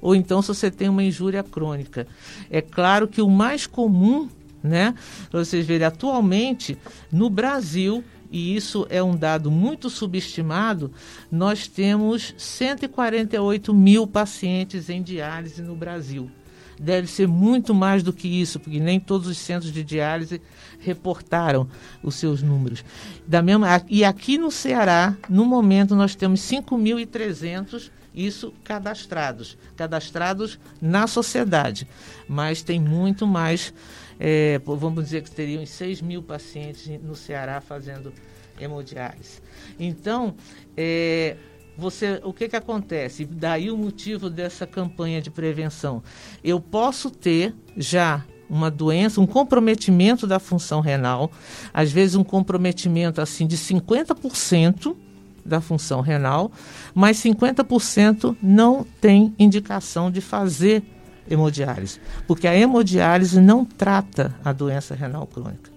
ou então se você tem uma injúria crônica. É claro que o mais comum, né, para vocês verem atualmente no Brasil, e isso é um dado muito subestimado, nós temos 148 mil pacientes em diálise no Brasil deve ser muito mais do que isso, porque nem todos os centros de diálise reportaram os seus números. Da mesma, e aqui no Ceará, no momento, nós temos 5.300 isso cadastrados, cadastrados na sociedade, mas tem muito mais, é, vamos dizer que teriam 6 mil pacientes no Ceará fazendo hemodiálise. Então, é, você, o que, que acontece? Daí o motivo dessa campanha de prevenção. Eu posso ter já uma doença, um comprometimento da função renal, às vezes um comprometimento assim de 50% da função renal, mas 50% não tem indicação de fazer hemodiálise, porque a hemodiálise não trata a doença renal crônica.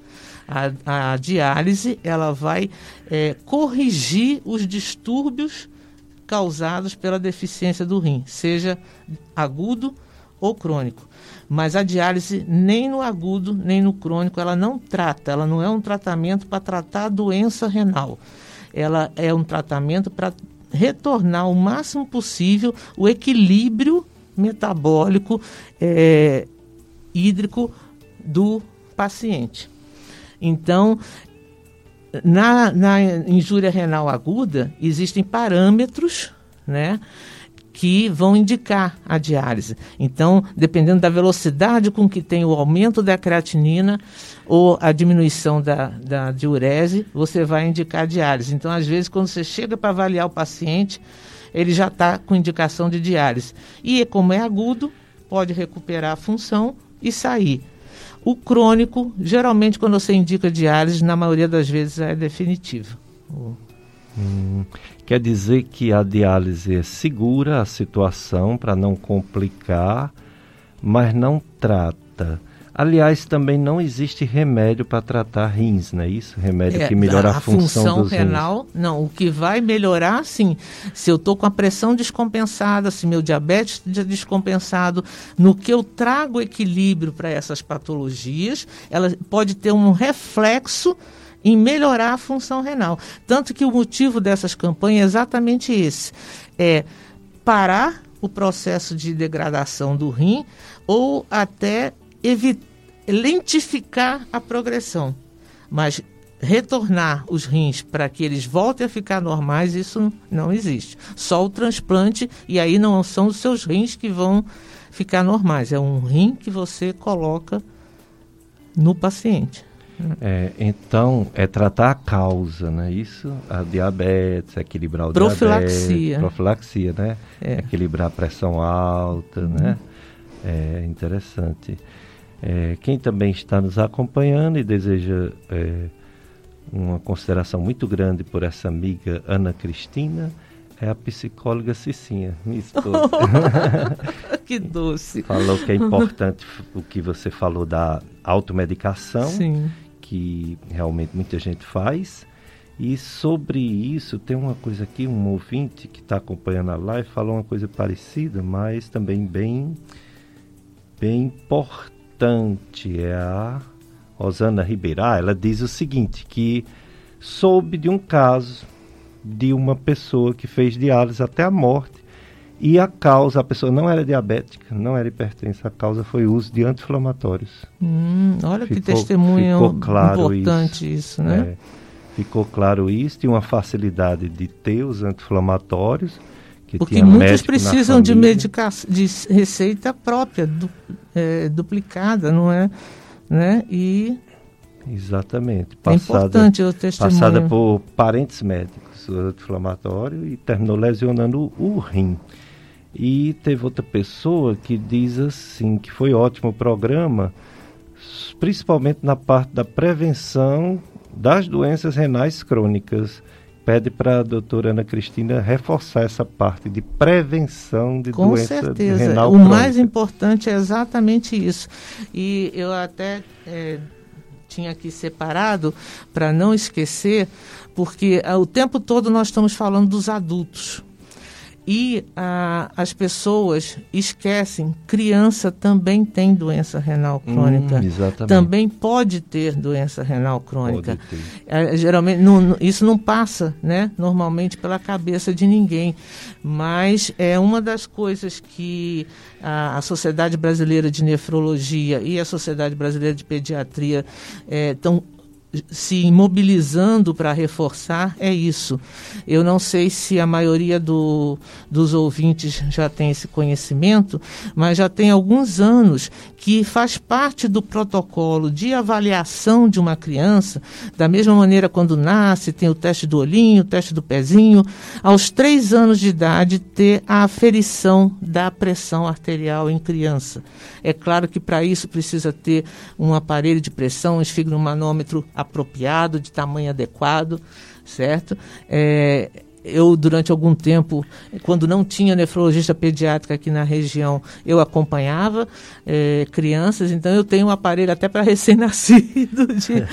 A, a diálise ela vai é, corrigir os distúrbios causados pela deficiência do rim, seja agudo ou crônico. Mas a diálise, nem no agudo, nem no crônico, ela não trata, ela não é um tratamento para tratar a doença renal. Ela é um tratamento para retornar o máximo possível o equilíbrio metabólico é, hídrico do paciente. Então, na, na injúria renal aguda, existem parâmetros, né? que vão indicar a diálise. Então, dependendo da velocidade com que tem o aumento da creatinina ou a diminuição da, da diurese, você vai indicar a diálise. Então, às vezes, quando você chega para avaliar o paciente, ele já está com indicação de diálise. E como é agudo, pode recuperar a função e sair. O crônico, geralmente, quando você indica diálise, na maioria das vezes é definitivo. Hum, quer dizer que a diálise é segura a situação para não complicar, mas não trata. Aliás, também não existe remédio para tratar rins, não é isso? Remédio é, que melhora a, a função, função dos renal, rins. não. O que vai melhorar, sim, se eu estou com a pressão descompensada, se meu diabetes está descompensado, no que eu trago equilíbrio para essas patologias, ela pode ter um reflexo em melhorar a função renal. Tanto que o motivo dessas campanhas é exatamente esse: é parar o processo de degradação do rim ou até evitar lentificar a progressão. Mas retornar os rins para que eles voltem a ficar normais, isso não existe. Só o transplante, e aí não são os seus rins que vão ficar normais, é um rim que você coloca no paciente. É, então, é tratar a causa, né? Isso, a diabetes, equilibrar o profilaxia. diabetes. Profilaxia. né? É. Equilibrar a pressão alta, uhum. né? É interessante. É, quem também está nos acompanhando e deseja é, uma consideração muito grande por essa amiga Ana Cristina é a psicóloga Cicinha, minha esposa. <laughs> que doce. Falou que é importante o que você falou da automedicação, Sim. que realmente muita gente faz. E sobre isso, tem uma coisa aqui, um ouvinte que está acompanhando a live falou uma coisa parecida, mas também bem, bem importante importante é a Rosana Ribeirá. Ela diz o seguinte, que soube de um caso de uma pessoa que fez diálise até a morte e a causa, a pessoa não era diabética, não era hipertensa, a causa foi o uso de anti-inflamatórios. Hum, olha ficou, que testemunho claro importante isso, isso né? É, ficou claro isso, tinha uma facilidade de ter os anti-inflamatórios, porque muitos precisam de, medica de receita própria, du é, duplicada, não é? Né? E Exatamente. Passada, é importante o testemunho. Passada por parentes médicos, anti-inflamatório, e terminou lesionando o rim. E teve outra pessoa que diz assim, que foi ótimo o programa, principalmente na parte da prevenção das doenças renais crônicas pede para a doutora Ana Cristina reforçar essa parte de prevenção de Com doença certeza. renal o crônica. mais importante é exatamente isso. E eu até é, tinha aqui separado para não esquecer, porque ah, o tempo todo nós estamos falando dos adultos. E as pessoas esquecem, criança também tem doença renal hum, crônica. Hum, também pode ter doença renal crônica. É, geralmente, não, isso não passa, né, normalmente pela cabeça de ninguém. Mas é uma das coisas que a, a Sociedade Brasileira de Nefrologia e a Sociedade Brasileira de Pediatria estão é, se mobilizando para reforçar é isso. Eu não sei se a maioria do, dos ouvintes já tem esse conhecimento, mas já tem alguns anos que faz parte do protocolo de avaliação de uma criança, da mesma maneira quando nasce, tem o teste do olhinho, o teste do pezinho, aos três anos de idade ter a aferição da pressão arterial em criança. É claro que para isso precisa ter um aparelho de pressão, um esfigmomanômetro apropriado, de tamanho adequado, certo? É, eu, durante algum tempo, quando não tinha nefrologista pediátrica aqui na região, eu acompanhava é, crianças, então eu tenho um aparelho até para <laughs> recém-nascido de,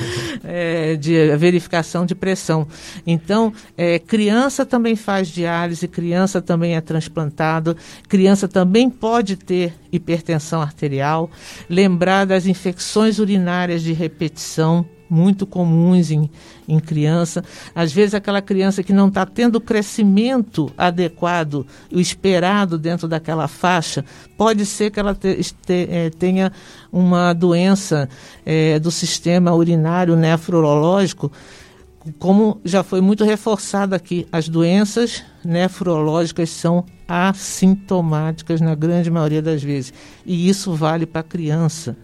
é, <laughs> de, verificação de pressão. Então, é, criança também faz diálise, criança também é transplantado, criança também pode ter hipertensão arterial, lembrar das infecções urinárias de repetição, muito comuns em, em criança. Às vezes, aquela criança que não está tendo o crescimento adequado, o esperado dentro daquela faixa, pode ser que ela te, te, é, tenha uma doença é, do sistema urinário nefrológico, como já foi muito reforçado aqui, as doenças nefrológicas são assintomáticas na grande maioria das vezes. E isso vale para a criança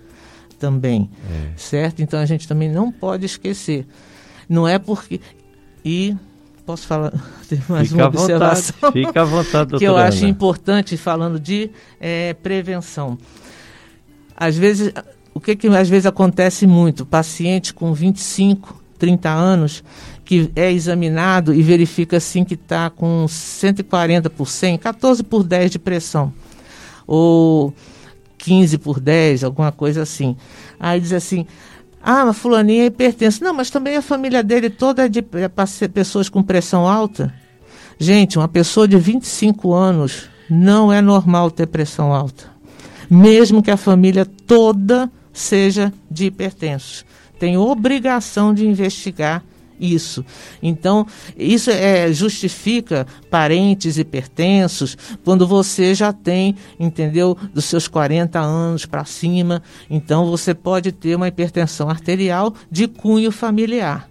também, é. certo? Então a gente também não pode esquecer. Não é porque e posso falar <laughs> mais fica uma observação vontade, fica à vontade, <laughs> que eu acho importante falando de é, prevenção. Às vezes o que, que às vezes acontece muito? Paciente com 25 30 anos, que é examinado e verifica assim que está com 140 por 100, 14 por 10 de pressão, ou 15 por 10, alguma coisa assim. Aí diz assim, ah, mas fulaninha é hipertenso. Não, mas também a família dele toda é de é pessoas com pressão alta. Gente, uma pessoa de 25 anos não é normal ter pressão alta. Mesmo que a família toda seja de hipertensos. Tem obrigação de investigar isso. Então, isso é, justifica parentes hipertensos quando você já tem, entendeu, dos seus 40 anos para cima. Então, você pode ter uma hipertensão arterial de cunho familiar.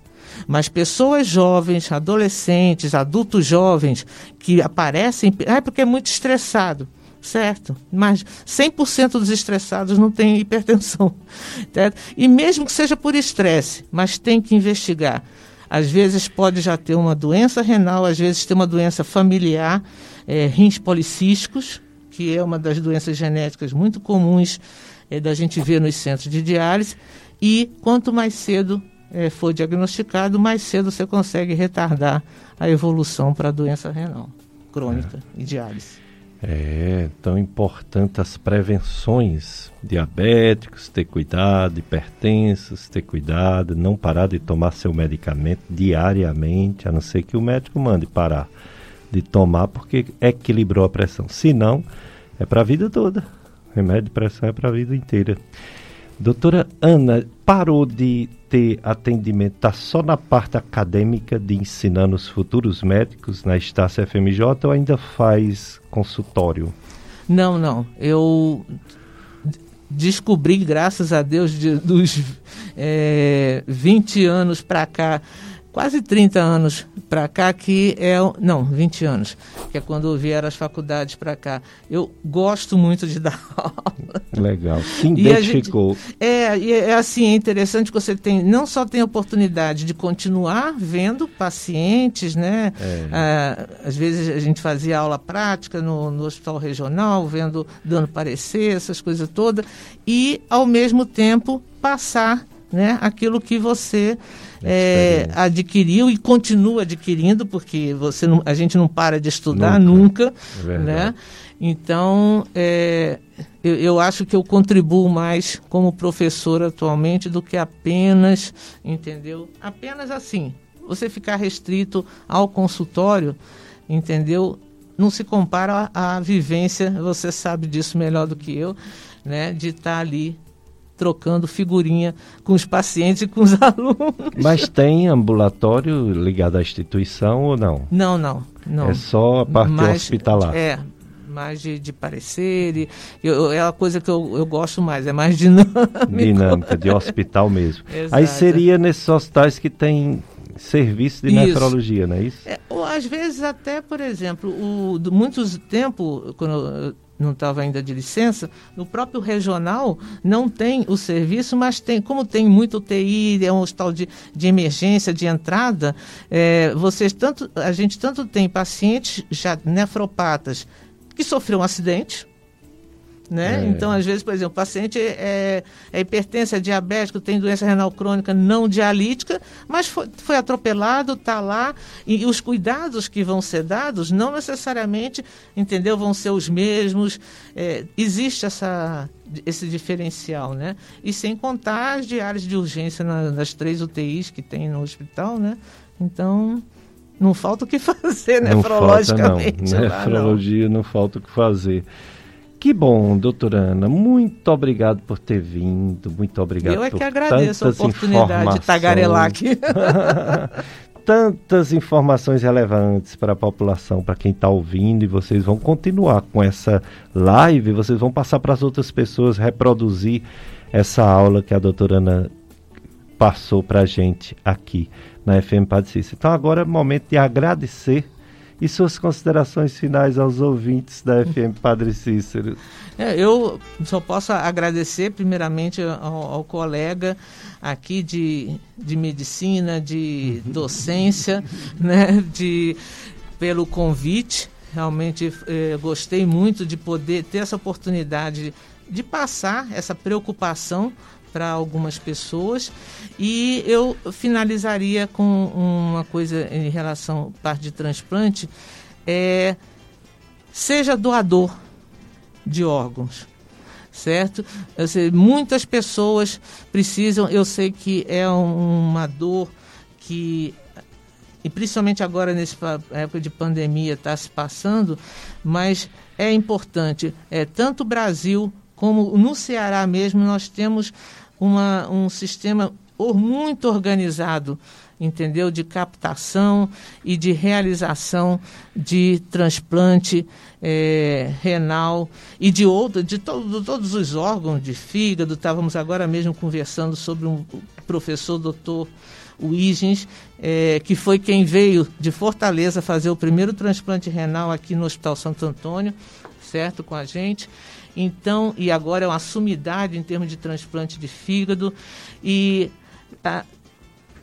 Mas pessoas jovens, adolescentes, adultos jovens que aparecem, é porque é muito estressado certo? Mas 100% dos estressados não têm hipertensão. <laughs> Certo? E mesmo que seja por estresse, mas tem que investigar. Às vezes pode já ter uma doença renal, às vezes tem uma doença familiar, é, rins policísticos, que é uma das doenças genéticas muito comuns é, da gente ver nos centros de diálise. E quanto mais cedo é, for diagnosticado, mais cedo você consegue retardar a evolução para a doença renal crônica é. e diálise. É tão importante as prevenções. Diabéticos, ter cuidado, hipertensos, ter cuidado, não parar de tomar seu medicamento diariamente, a não ser que o médico mande parar de tomar porque equilibrou a pressão. Se não, é para a vida toda. Remédio de pressão é para a vida inteira. Doutora Ana, parou de ter atendimento, está só na parte acadêmica de ensinando os futuros médicos na Estácia FMJ ou ainda faz consultório? Não, não. Eu descobri, graças a Deus, de, dos é, 20 anos para cá, quase 30 anos para cá, que é. Não, 20 anos, que é quando vieram as faculdades para cá. Eu gosto muito de <laughs> dar aula. Legal. Se identificou. Gente, é, e é assim, é interessante que você tem, não só tem a oportunidade de continuar vendo pacientes, né? É. Ah, às vezes a gente fazia aula prática no, no hospital regional, vendo, dando parecer, essas coisas todas, e ao mesmo tempo passar né, aquilo que você é, adquiriu e continua adquirindo, porque você não, a gente não para de estudar nunca. nunca é né? Então, é, eu, eu, acho que eu contribuo mais como professor atualmente do que apenas, entendeu? Apenas assim, você ficar restrito ao consultório, entendeu? Não se compara à, à vivência, você sabe disso melhor do que eu, né? De estar ali trocando figurinha com os pacientes e com os <laughs> alunos. Mas tem ambulatório ligado à instituição ou não? Não, não. não. É só a parte Mas, hospitalar. É, mais de, de parecer. E, eu, é a coisa que eu, eu gosto mais, é mais <laughs> dinâmica. Dinâmica, de hospital mesmo. <laughs> Aí seria nesses hospitais que tem serviço de isso. nefrologia, não é isso? É, ou às vezes até, por exemplo, o, muitos tempo, quando não estava ainda de licença, no próprio regional não tem o serviço, mas tem, como tem muito UTI, é um hospital de, de emergência, de entrada, é, vocês tanto, a gente tanto tem pacientes já nefropatas que sofreram um acidente, né? É. Então, às vezes, por exemplo, o paciente é, é hipertenso, é diabético, tem doença renal crônica não dialítica, mas foi, foi atropelado, está lá, e, e, os cuidados que vão ser dados não necessariamente, entendeu, vão ser os mesmos. É, existe essa, esse diferencial, né? E sem contar as diárias de urgência na, nas três UTIs que tem no hospital, né? Então, não falta o que <laughs> fazer nefrologicamente. Não falta, não. Nefrologia não falta o que fazer. Que bom, doutora Ana. Muito obrigado por ter vindo. Muito obrigado Eu é que agradeço a oportunidade de tagarelar aqui. <laughs> tantas informações relevantes para a população, para quem está ouvindo, e vocês vão continuar com essa live, vocês vão passar para as outras pessoas reproduzir essa aula que a doutora Ana passou para a gente aqui na FM Padre Cícero. Então agora é momento de agradecer e suas considerações finais aos ouvintes da FM Padre Cícero. É, eu só posso agradecer primeiramente ao, ao, colega aqui de, de medicina, de <laughs> docência, né, de, pelo convite. Realmente eh, gostei muito de poder ter essa oportunidade de, de passar essa preocupação para algumas pessoas. E eu finalizaria com uma coisa em relação à parte de transplante. É, seja doador de órgãos certo? Sei, muitas pessoas precisam, eu sei que é uma dor que e principalmente agora nessa época de pandemia está se passando, mas é importante, é tanto o Brasil como no Ceará mesmo nós temos uma, um sistema muito organizado, entendeu, de captação e de realização de transplante é, renal e de outro, de, de todos os órgãos de fígado. Estávamos agora mesmo conversando sobre um professor doutor Wiggins, é, que foi quem veio de Fortaleza fazer o primeiro transplante renal aqui no Hospital Santo Antônio, certo, com a gente. Então, e agora é uma sumidade em termos de transplante de fígado. E, tá,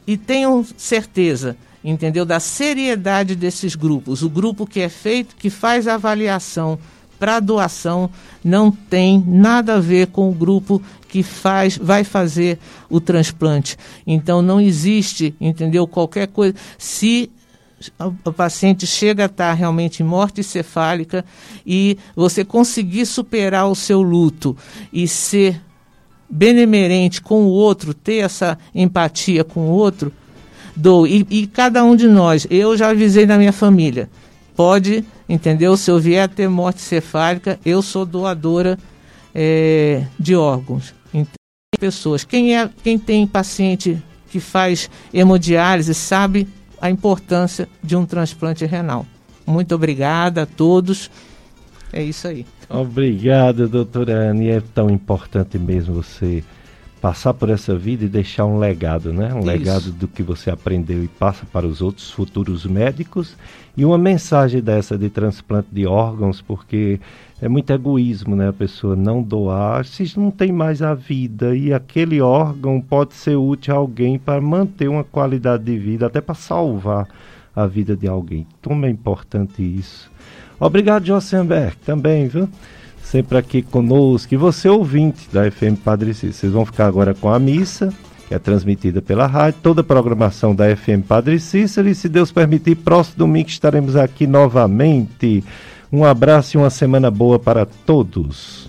e tenham certeza, entendeu, da seriedade desses grupos. O grupo que é feito, que faz a avaliação para doação, não tem nada a ver com o grupo que faz, vai fazer o transplante. Então não existe, entendeu? Qualquer coisa. Se o paciente chega a estar realmente em morte cefálica e você conseguir superar o seu luto e ser benemerente com o outro, ter essa empatia com o outro, dou. E, e cada um de nós, eu já avisei na minha família, pode, entendeu? Se eu vier a ter morte cefálica, eu sou doadora é, de órgãos. Então, pessoas. Quem, é, quem tem paciente que faz hemodiálise sabe a importância de um transplante renal. Muito obrigada a todos. É isso aí. Obrigado, doutora Anne. É tão importante mesmo você passar por essa vida e deixar um legado, né? Um Isso. legado do que você aprendeu e passa para os outros futuros médicos e uma mensagem dessa de transplante de órgãos, porque é muito egoísmo, né? A pessoa não doar, se não tem mais a vida e aquele órgão pode ser útil a alguém para manter uma qualidade de vida, até para salvar a vida de alguém. Como é importante isso. Obrigado, Josenberg, também, viu? sempre aqui conosco. E você, ouvinte da FM Padre Cícero, vocês vão ficar agora com a missa, que é transmitida pela rádio, toda a programação da FM Padre Cícero. E se Deus permitir, próximo domingo estaremos aqui novamente. Um abraço e uma semana boa para todos.